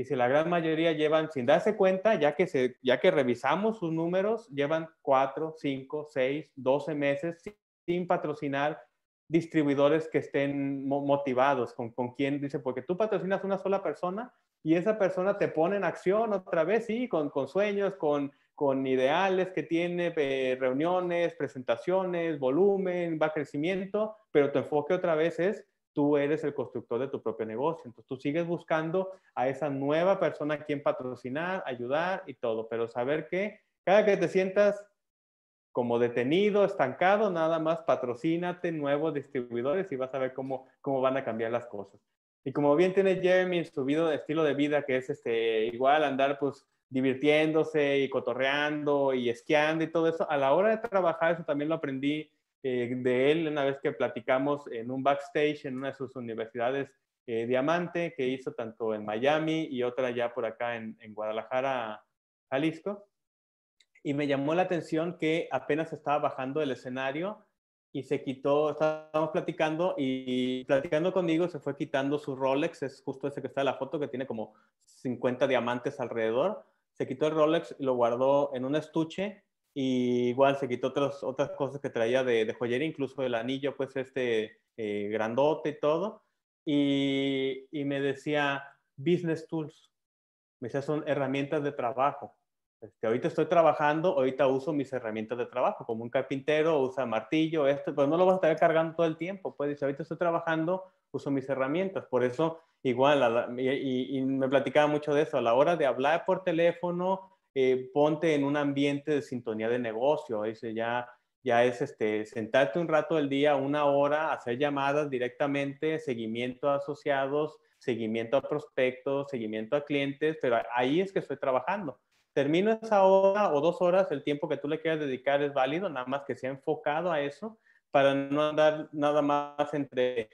Speaker 2: Si la gran mayoría llevan, sin darse cuenta, ya que, se, ya que revisamos sus números, llevan 4, 5, 6, 12 meses sin patrocinar distribuidores que estén motivados con, con quién, dice, porque tú patrocinas una sola persona y esa persona te pone en acción otra vez, sí, con, con sueños, con, con ideales que tiene, eh, reuniones, presentaciones, volumen, va crecimiento, pero tu enfoque otra vez es tú eres el constructor de tu propio negocio. Entonces tú sigues buscando a esa nueva persona a quien patrocinar, ayudar y todo, pero saber que cada que te sientas como detenido, estancado, nada más patrocínate nuevos distribuidores y vas a ver cómo, cómo van a cambiar las cosas. Y como bien tiene Jeremy su vida, estilo de vida, que es este, igual andar pues divirtiéndose y cotorreando y esquiando y todo eso, a la hora de trabajar, eso también lo aprendí eh, de él una vez que platicamos en un backstage en una de sus universidades eh, Diamante, que hizo tanto en Miami y otra ya por acá en, en Guadalajara, Jalisco. Y me llamó la atención que apenas estaba bajando del escenario y se quitó, estábamos platicando y platicando conmigo se fue quitando su Rolex, es justo ese que está en la foto que tiene como 50 diamantes alrededor, se quitó el Rolex y lo guardó en un estuche y igual se quitó otras, otras cosas que traía de, de joyería, incluso el anillo pues este eh, grandote y todo y, y me decía business tools, me decía son herramientas de trabajo este, ahorita estoy trabajando, ahorita uso mis herramientas de trabajo, como un carpintero usa martillo, esto, pues no lo vas a estar cargando todo el tiempo, pues dice, ahorita estoy trabajando, uso mis herramientas, por eso igual, y, me platicaba mucho de eso, a la hora de hablar por teléfono, eh, ponte en un ambiente de sintonía de negocio, dice, ya, ya es este, sentarte un rato del día, una hora, hacer llamadas directamente, seguimiento a asociados, seguimiento a prospectos, seguimiento a clientes, pero ahí es que estoy trabajando. Termino esa hora o dos horas, el tiempo que tú le quieras dedicar es válido, nada más que sea enfocado a eso, para no andar nada más entre,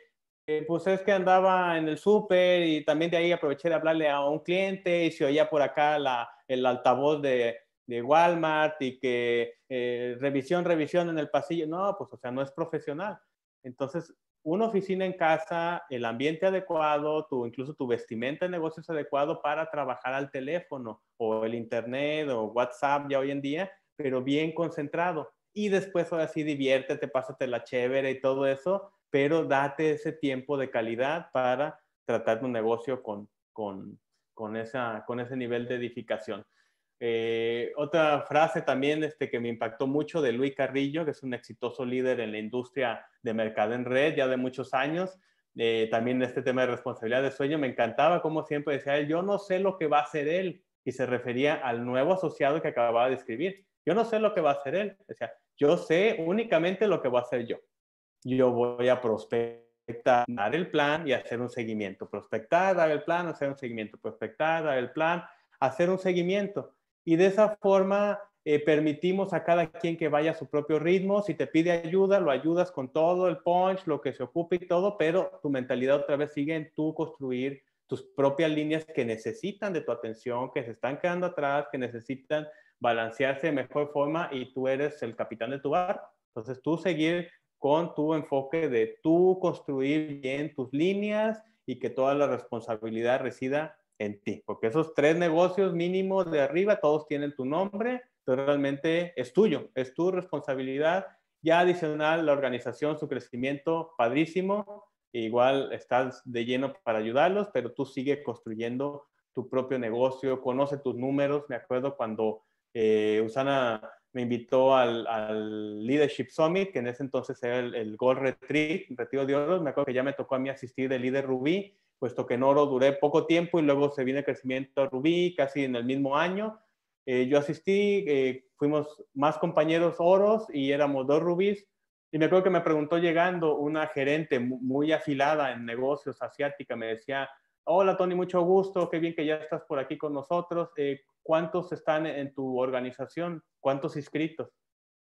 Speaker 2: eh, pues es que andaba en el súper y también de ahí aproveché de hablarle a un cliente y se oía por acá la, el altavoz de, de Walmart y que eh, revisión, revisión en el pasillo. No, pues o sea, no es profesional. Entonces, una oficina en casa, el ambiente adecuado, tu, incluso tu vestimenta de negocios adecuado para trabajar al teléfono o el internet o WhatsApp ya hoy en día, pero bien concentrado. Y después ahora sí diviértete, pásate la chévere y todo eso, pero date ese tiempo de calidad para tratar tu negocio con, con, con, esa, con ese nivel de edificación. Eh, otra frase también este, que me impactó mucho de Luis Carrillo, que es un exitoso líder en la industria de mercado en red ya de muchos años. Eh, también este tema de responsabilidad de sueño me encantaba, como siempre decía él, yo no sé lo que va a hacer él, y se refería al nuevo asociado que acababa de escribir. Yo no sé lo que va a hacer él, o sea, yo sé únicamente lo que va a hacer yo. Yo voy a prospectar, dar el plan y hacer un seguimiento. Prospectar, dar el plan, hacer un seguimiento. Prospectar, dar el plan, hacer un seguimiento y de esa forma eh, permitimos a cada quien que vaya a su propio ritmo. Si te pide ayuda, lo ayudas con todo el punch, lo que se ocupe y todo, pero tu mentalidad otra vez sigue en tú construir tus propias líneas que necesitan de tu atención, que se están quedando atrás, que necesitan balancearse de mejor forma y tú eres el capitán de tu barco. Entonces tú seguir con tu enfoque de tú construir bien tus líneas y que toda la responsabilidad resida en ti, porque esos tres negocios mínimos de arriba, todos tienen tu nombre, pero realmente es tuyo, es tu responsabilidad. Ya adicional, la organización, su crecimiento, padrísimo, igual estás de lleno para ayudarlos, pero tú sigues construyendo tu propio negocio, conoce tus números. Me acuerdo cuando eh, Usana me invitó al, Leadership Summit, que en ese entonces era el, Gold Retreat, Retiro de Oro. Me acuerdo que ya me tocó a mí asistir de líder Rubí, puesto que en Oro duré poco tiempo y luego se viene el crecimiento a Rubí casi en el mismo año. Eh, yo asistí, eh, fuimos más compañeros Oros y éramos dos Rubís. Y me acuerdo que me preguntó llegando una gerente muy afilada en negocios asiática, me decía, hola Tony, mucho gusto, qué bien que ya estás por aquí con nosotros. Eh, ¿Cuántos están en tu organización? ¿Cuántos inscritos?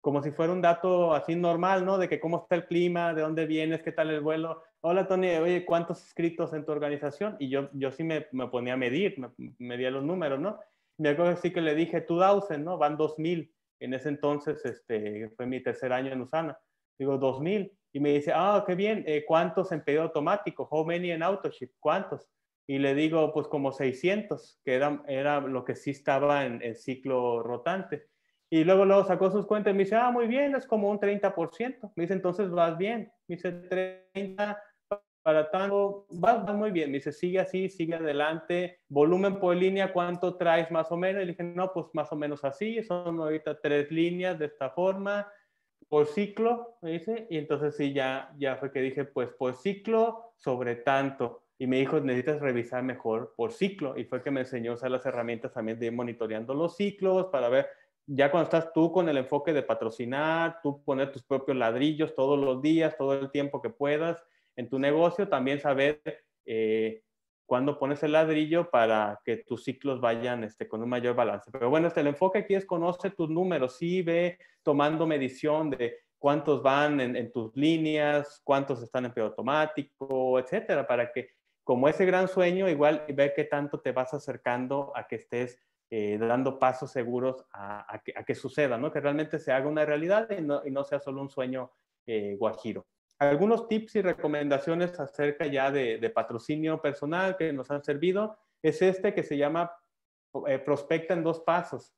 Speaker 2: Como si fuera un dato así normal, ¿no? De que cómo está el clima, de dónde vienes, qué tal el vuelo. Hola Tony, oye, ¿cuántos inscritos en tu organización? Y yo, yo sí me, me ponía a medir, me, medía los números, ¿no? Me acuerdo sí que le dije 2000, ¿no? Van 2000. En ese entonces, este, fue mi tercer año en Usana. Digo, 2000. Y me dice, ah, qué bien, eh, ¿cuántos en pedido automático? How many en AutoShip? ¿Cuántos? Y le digo, pues como 600, que era, era lo que sí estaba en el ciclo rotante. Y luego, luego sacó sus cuentas y me dice, ah, muy bien, es como un 30%. Me dice, entonces vas bien. Me dice, 30 para tanto, vas, muy bien. Me dice, sigue así, sigue adelante. Volumen por línea, ¿cuánto traes más o menos? Y le dije, no, pues más o menos así. Son ahorita tres líneas de esta forma. Por ciclo, me dice. Y entonces sí, ya, ya fue que dije, pues por ciclo sobre tanto y me dijo, necesitas revisar mejor por ciclo. Y fue que me enseñó a usar las herramientas también de ir monitoreando los ciclos para ver, ya cuando estás tú con el enfoque de patrocinar, tú poner tus propios ladrillos todos los días, todo el tiempo que puedas en tu negocio, también saber eh, cuándo pones el ladrillo para que tus ciclos vayan este, con un mayor balance. Pero bueno, este, el enfoque aquí es conoce tus números, sí ve tomando medición de cuántos van en, en tus líneas, cuántos están en automático, etcétera, para que como ese gran sueño, igual ve qué tanto te vas acercando a que estés eh, dando pasos seguros a, que, suceda, ¿no? que realmente se haga una realidad y no, sea solo un sueño eh, guajiro. Algunos tips y recomendaciones acerca ya de, patrocinio personal que nos han servido es este que se llama eh, prospecta en dos pasos.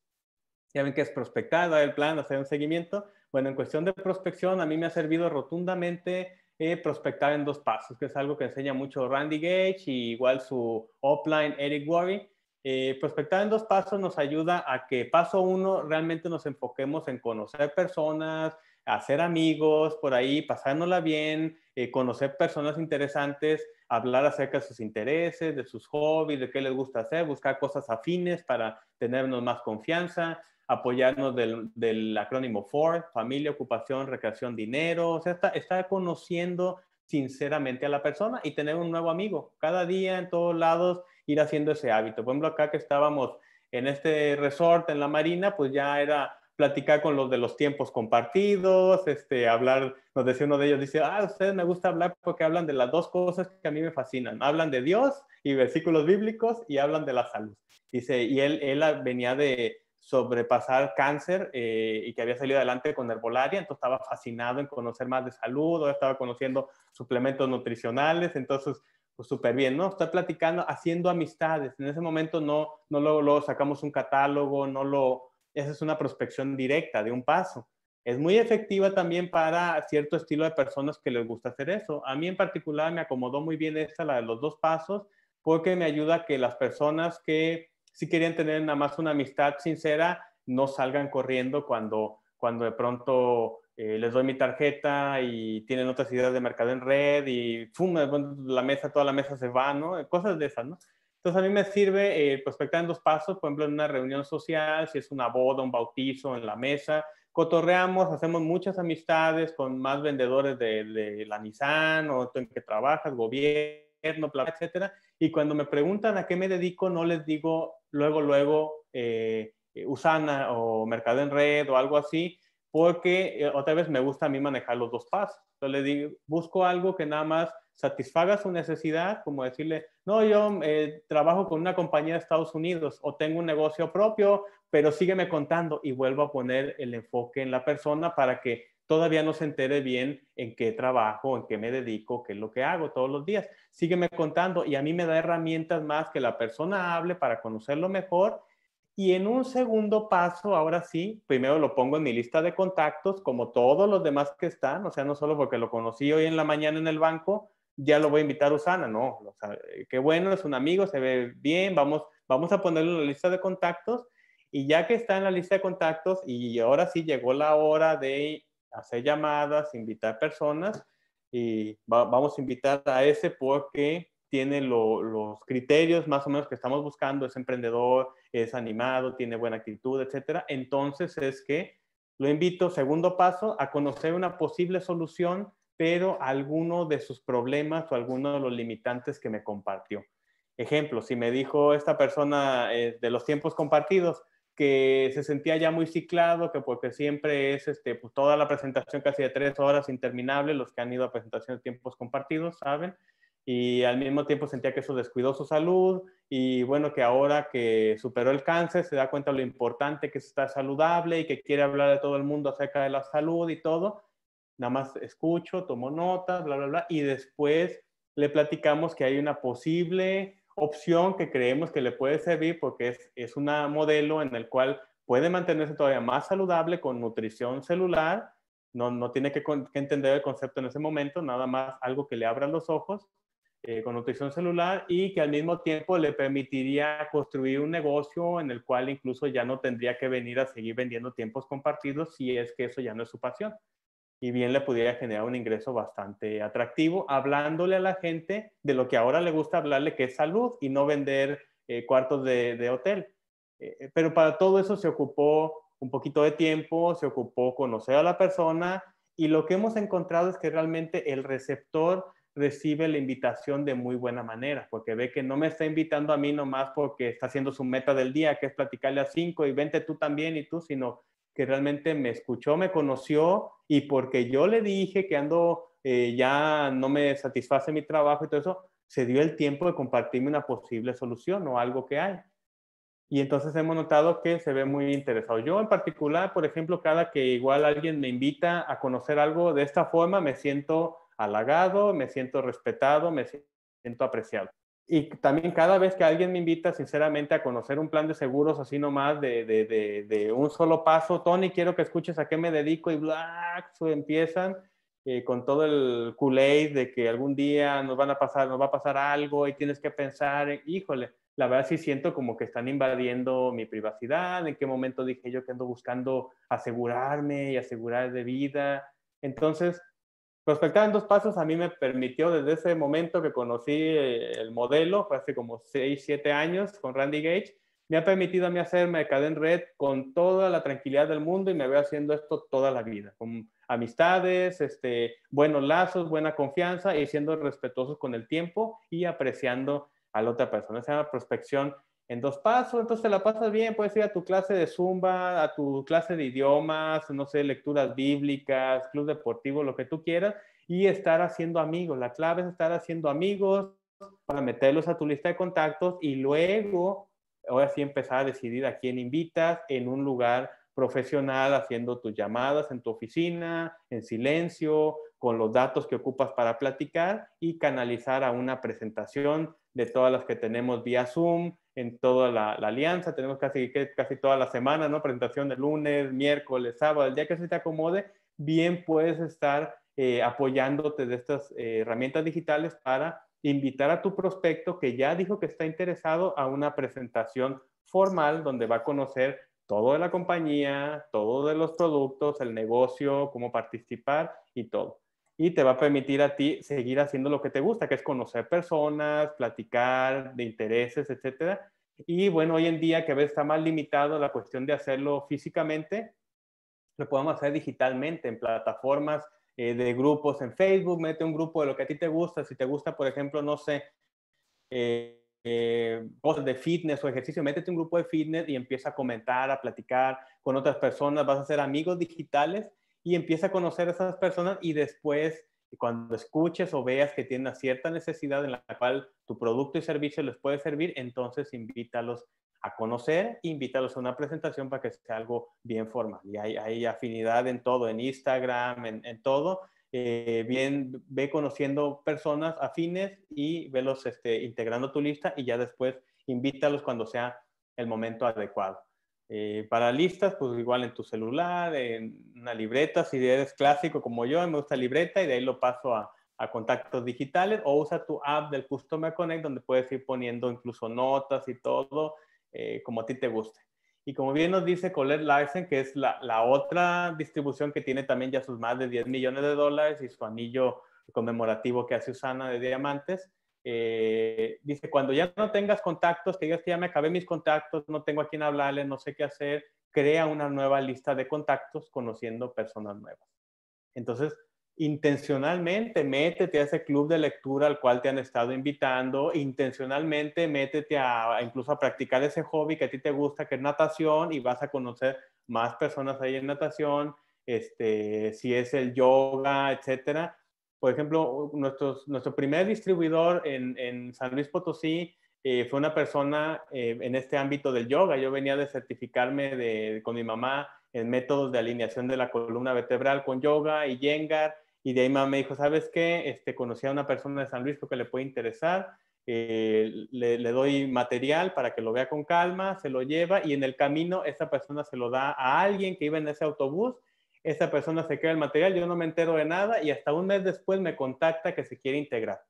Speaker 2: Ya ven que es prospectar, dar el plan, hacer un seguimiento. Bueno, en cuestión de prospección, a mí me ha servido rotundamente eh, prospectar en dos pasos, que es algo que enseña mucho Randy Gage y igual su offline Eric Worry. Eh, prospectar en dos pasos nos ayuda a que paso uno realmente nos enfoquemos en conocer personas, hacer amigos por ahí, pasárnosla bien, eh, conocer personas interesantes, hablar acerca de sus intereses, de sus hobbies, de qué les gusta hacer, buscar cosas afines para tenernos más confianza, apoyarnos del, acrónimo FOR, familia, ocupación, recreación, dinero, o sea, está, conociendo sinceramente a la persona y tener un nuevo amigo. Cada día en todos lados ir haciendo ese hábito. Por ejemplo, acá que estábamos en este resort en la marina, pues ya era platicar con los de los tiempos compartidos, este, hablar, nos decía uno de ellos, dice, ah, ustedes me gusta hablar porque hablan de las dos cosas que a mí me fascinan. Hablan de Dios y versículos bíblicos y hablan de la salud. Dice, y él, él venía de, sobrepasar cáncer eh, y que había salido adelante con herbolaria, entonces estaba fascinado en conocer más de salud, estaba conociendo suplementos nutricionales, entonces, pues súper bien, ¿no? Estoy platicando, haciendo amistades, en ese momento no, no lo, sacamos un catálogo, no lo, esa es una prospección directa de un paso. Es muy efectiva también para cierto estilo de personas que les gusta hacer eso. A mí en particular me acomodó muy bien esta, la de los dos pasos, porque me ayuda a que las personas que si querían tener nada más una amistad sincera, no salgan corriendo cuando, cuando de pronto eh, les doy mi tarjeta y tienen otras ideas de mercado en red y ¡fum! la mesa, toda la mesa se va, ¿no? Cosas de esas, ¿no? Entonces a mí me sirve eh, prospectar en dos pasos, por ejemplo, en una reunión social, si es una boda, un bautizo en la mesa, cotorreamos, hacemos muchas amistades con más vendedores de, de la Nissan o en que trabajas, gobierno, etcétera. Y cuando me preguntan a qué me dedico, no les digo luego, luego, eh, eh, Usana o Mercado en Red o algo así, porque eh, otra vez me gusta a mí manejar los dos pasos. Entonces le digo, busco algo que nada más satisfaga su necesidad, como decirle, no, yo trabajo con una compañía de Estados Unidos o tengo un negocio propio, pero sígueme contando y vuelvo a poner el enfoque en la persona para que todavía no se entere bien en qué trabajo, en qué me dedico, qué es lo que hago todos los días. Sígueme contando y a mí me da herramientas más que la persona hable para conocerlo mejor. Y en un segundo paso, ahora sí, primero lo pongo en mi lista de contactos, como todos los demás que están, o sea, no solo porque lo conocí hoy en la mañana en el banco, ya lo voy a invitar a Usana, no, o sea, qué bueno, es un amigo, se ve bien, vamos, vamos a ponerlo en la lista de contactos y ya que está en la lista de contactos y ahora sí llegó la hora de hacer llamadas, invitar personas y vamos a invitar a ese porque tiene los criterios más o menos que estamos buscando, es emprendedor, es animado, tiene buena actitud, etcétera. Entonces es que lo invito, segundo paso, a conocer una posible solución, pero alguno de sus problemas o alguno de los limitantes que me compartió. Ejemplo, si me dijo esta persona eh, de los tiempos compartidos, que se sentía ya muy ciclado, que porque siempre es este, pues, toda la presentación casi de tres horas interminable, los que han ido a presentación de tiempos compartidos, ¿saben? Y al mismo tiempo sentía que eso descuidó su salud y bueno, que ahora que superó el cáncer se da cuenta de lo importante que es estar saludable y que quiere hablar de todo el mundo acerca de la salud y todo. Nada más escucho, tomo notas, bla, bla, bla, y después le platicamos que hay una posible opción que creemos que le puede servir porque es, es un modelo en el cual puede mantenerse todavía más saludable con nutrición celular. No, no tiene que, entender el concepto en ese momento, nada más algo que le abra los ojos eh, con nutrición celular y que al mismo tiempo le permitiría construir un negocio en el cual incluso ya no tendría que venir a seguir vendiendo tiempos compartidos si es que eso ya no es su pasión y bien le pudiera generar un ingreso bastante atractivo, hablándole a la gente de lo que ahora le gusta hablarle, que es salud y no vender eh, cuartos de, hotel. Eh, eh, pero para todo eso se ocupó un poquito de tiempo, se ocupó conocer a la persona y lo que hemos encontrado es que realmente el receptor recibe la invitación de muy buena manera, porque ve que no me está invitando a mí nomás porque está haciendo su meta del día, que es platicarle a cinco y vente tú también y tú, sino que realmente me escuchó, me conoció y porque yo le dije que ando, eh, ya no me satisface mi trabajo y todo eso, se dio el tiempo de compartirme una posible solución o algo que hay. Y entonces hemos notado que se ve muy interesado. Yo en particular, por ejemplo, cada que igual alguien me invita a conocer algo de esta forma, me siento halagado, me siento respetado, me siento apreciado y también cada vez que alguien me invita sinceramente a conocer un plan de seguros así nomás de, de, de, un solo paso, Tony, quiero que escuches a qué me dedico y bla, empiezan eh, con todo el kool de que algún día nos van a pasar, nos va a pasar algo y tienes que pensar, híjole, la verdad sí siento como que están invadiendo mi privacidad, en qué momento dije yo que ando buscando asegurarme y asegurar de vida. Entonces, Prospectar en dos pasos a mí me permitió desde ese momento que conocí eh, el modelo, fue hace como 6, 7 años con Randy Gage, me ha permitido a mí hacer Mercado en Red con toda la tranquilidad del mundo y me veo haciendo esto toda la vida, con amistades, este, buenos lazos, buena confianza y siendo respetuosos con el tiempo y apreciando a la otra persona. Se llama prospección en dos pasos, entonces te la pasas bien, puedes ir a tu clase de zumba, a tu clase de idiomas, no sé, lecturas bíblicas, club deportivo, lo que tú quieras, y estar haciendo amigos. La clave es estar haciendo amigos para meterlos a tu lista de contactos y luego, ahora sí empezar a decidir a quién invitas en un lugar profesional, haciendo tus llamadas en tu oficina, en silencio, con los datos que ocupas para platicar y canalizar a una presentación de todas las que tenemos vía Zoom, en toda la, alianza. Tenemos casi, casi toda la semana, ¿no? Presentación de lunes, miércoles, sábado, el día que se te acomode, bien puedes estar eh, apoyándote de estas eh, herramientas digitales para invitar a tu prospecto que ya dijo que está interesado a una presentación formal donde va a conocer todo de la compañía, todo de los productos, el negocio, cómo participar y todo y te va a permitir a ti seguir haciendo lo que te gusta, que es conocer personas, platicar de intereses, etcétera. Y bueno, hoy en día que a veces está más limitado la cuestión de hacerlo físicamente, lo podemos hacer digitalmente en plataformas eh, de grupos en Facebook, mete un grupo de lo que a ti te gusta, si te gusta, por ejemplo, no sé, eh, eh, cosas de fitness o ejercicio, métete un grupo de fitness y empieza a comentar, a platicar con otras personas, vas a ser amigos digitales y empieza a conocer a esas personas y después cuando escuches o veas que tienen cierta necesidad en la cual tu producto y servicio les puede servir, entonces invítalos a conocer, invítalos a una presentación para que sea algo bien formal. Y hay, hay afinidad en todo, en Instagram, en, todo. Eh, bien, ve conociendo personas afines y velos este, integrando tu lista y ya después invítalos cuando sea el momento adecuado. Eh, para listas, pues igual en tu celular, en una libreta, si eres clásico como yo, me gusta libreta y de ahí lo paso a, a contactos digitales o usa tu app del Customer Connect donde puedes ir poniendo incluso notas y todo eh, como a ti te guste. Y como bien nos dice Colette Larsen, que es la, la, otra distribución que tiene también ya sus más de 10 millones de dólares y su anillo conmemorativo que hace Usana de diamantes, eh, dice, cuando ya no tengas contactos, que digas que ya me acabé mis contactos, no tengo a quién hablarle, no sé qué hacer, crea una nueva lista de contactos conociendo personas nuevas. Entonces, intencionalmente métete a ese club de lectura al cual te han estado invitando, intencionalmente métete a, incluso a practicar ese hobby que a ti te gusta, que es natación, y vas a conocer más personas ahí en natación, este, si es el yoga, etcétera. Por ejemplo, nuestro primer distribuidor en, San Luis Potosí eh, fue una persona eh, en este ámbito del yoga. Yo venía de certificarme de, con mi mamá en métodos de alineación de la columna vertebral con yoga y Yengar. Y de ahí mamá me dijo, ¿sabes qué? Este, conocí a una persona de San Luis que le puede interesar. Eh, le, le, doy material para que lo vea con calma, se lo lleva y en el camino esa persona se lo da a alguien que iba en ese autobús. Esa persona se queda el material, yo no me entero de nada y hasta un mes después me contacta que se quiere integrar.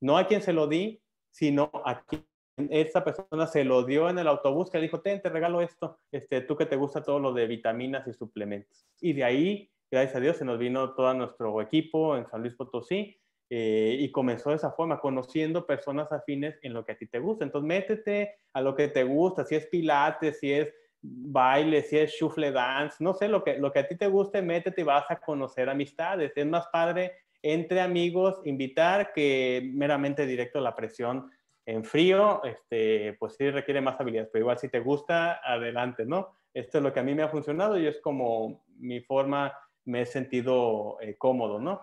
Speaker 2: No a quien se lo di, sino a quien esa persona se lo dio en el autobús que dijo, ten, te regalo esto, este, tú que te gusta todo lo de vitaminas y suplementos. Y de ahí gracias a Dios, se nos vino todo nuestro equipo en San Luis Potosí eh, y comenzó de esa forma, conociendo personas afines en lo que a ti te gusta. Entonces, métete a lo que te gusta, si es pilates, si es baile, si es shuffle dance, no sé, lo que, lo que a ti te guste, métete y vas a conocer amistades. Es más padre entre amigos invitar que meramente directo la presión en frío, este, pues sí requiere más habilidades, pero igual si te gusta, adelante, ¿no? Esto es lo que a mí me ha funcionado y es como mi forma me he sentido eh, cómodo, ¿no?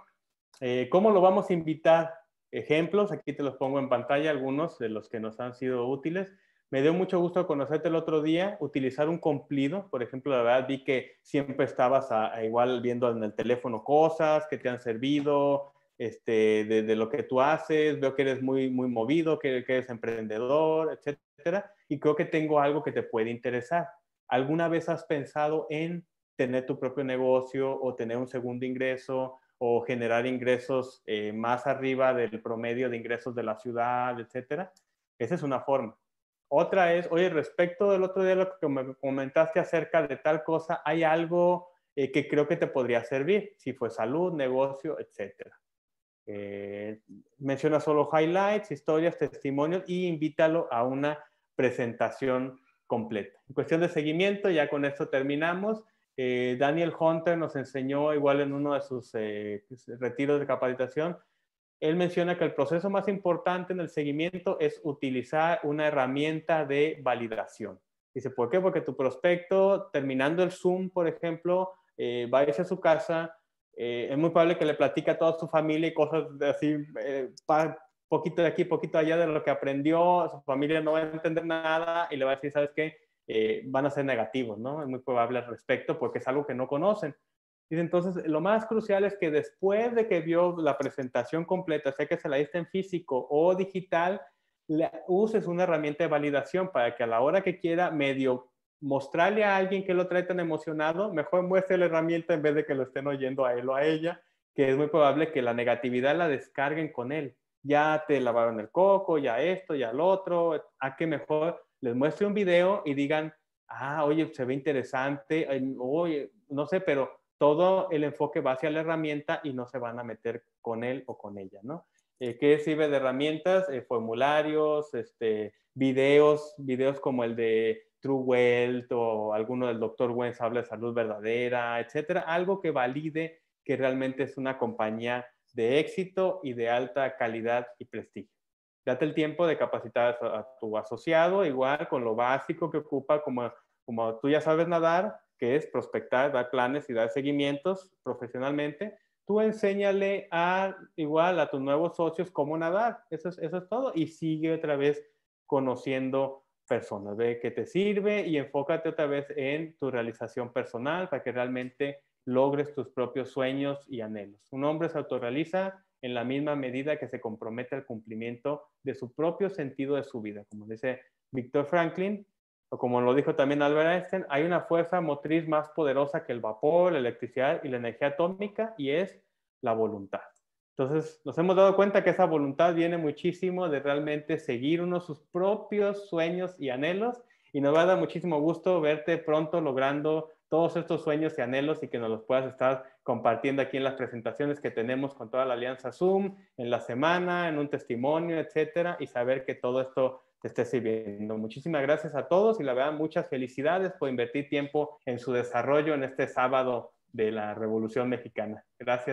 Speaker 2: Eh, ¿Cómo lo vamos a invitar? Ejemplos, aquí te los pongo en pantalla, algunos de los que nos han sido útiles. Me dio mucho gusto conocerte el otro día, utilizar un cumplido. Por ejemplo, la verdad vi que siempre estabas igual viendo en el teléfono cosas que te han servido, este, de, lo que tú haces. Veo que eres muy, muy movido, que, que eres emprendedor, etcétera. Y creo que tengo algo que te puede interesar. ¿Alguna vez has pensado en tener tu propio negocio o tener un segundo ingreso o generar ingresos eh, más arriba del promedio de ingresos de la ciudad, etcétera. Esa es una forma. Otra es, oye, respecto del otro día lo que me comentaste acerca de tal cosa, hay algo eh, que creo que te podría servir, si fue salud, negocio, etcétera. Eh, menciona solo highlights, historias, testimonios y invítalo a una presentación completa. En cuestión de seguimiento, ya con esto terminamos. Eh, Daniel Hunter nos enseñó igual en uno de sus eh, retiros de capacitación, él menciona que el proceso más importante en el seguimiento es utilizar una herramienta de validación. Dice, ¿por qué? Porque tu prospecto, terminando el Zoom, por ejemplo, eh, va a irse a su casa, es muy probable que le platique a toda su familia y cosas así, poquito de aquí, poquito allá de lo que aprendió, su familia no va a entender nada y le va a decir, ¿sabes qué? Eh, van a ser negativos, ¿no? Es muy probable al respecto porque es algo que no conocen. Y entonces, lo más crucial es que después de que vio la presentación completa, sea que se la diste en físico o digital, uses una herramienta de validación para que a la hora que quiera medio mostrarle a alguien que lo trae tan emocionado, mejor muestre la herramienta en vez de que lo estén oyendo a él o a ella, que es muy probable que la negatividad la descarguen con él. Ya te lavaron el coco, ya esto, ya lo otro, a que mejor les muestre un video y digan, ah, oye, se ve interesante, oye, no sé, pero todo el enfoque va hacia la herramienta y no se van a meter con él o con ella, ¿no? Eh, ¿Qué sirve de herramientas? Eh, formularios, este, videos, videos como el de True Wealth o alguno del doctor Wentz habla de salud verdadera, etcétera, algo que valide que realmente es una compañía de éxito y de alta calidad y prestigio date el tiempo de capacitar a, tu asociado, igual con lo básico que ocupa, como, como tú ya sabes nadar, que es prospectar, dar planes y dar seguimientos profesionalmente, tú enséñale a igual a tus nuevos socios cómo nadar. Eso es, eso es todo. Y sigue otra vez conociendo personas. Ve qué te sirve y enfócate otra vez en tu realización personal para que realmente logres tus propios sueños y anhelos. Un hombre se autorrealiza en la misma medida que se compromete al cumplimiento de su propio sentido de su vida. Como dice Víctor Franklin, o como lo dijo también Albert Einstein, hay una fuerza motriz más poderosa que el vapor, la electricidad y la energía atómica y es la voluntad. Entonces, nos hemos dado cuenta que esa voluntad viene muchísimo de realmente seguir uno sus propios sueños y anhelos y nos va a dar muchísimo gusto verte pronto logrando todos estos sueños y anhelos y que nos los puedas estar compartiendo aquí en las presentaciones que tenemos con toda la alianza Zoom, en la semana, en un testimonio, etcétera, y saber que todo esto te esté sirviendo. Muchísimas gracias a todos y la verdad muchas felicidades por invertir tiempo en su desarrollo en este sábado de la Revolución Mexicana. Gracias.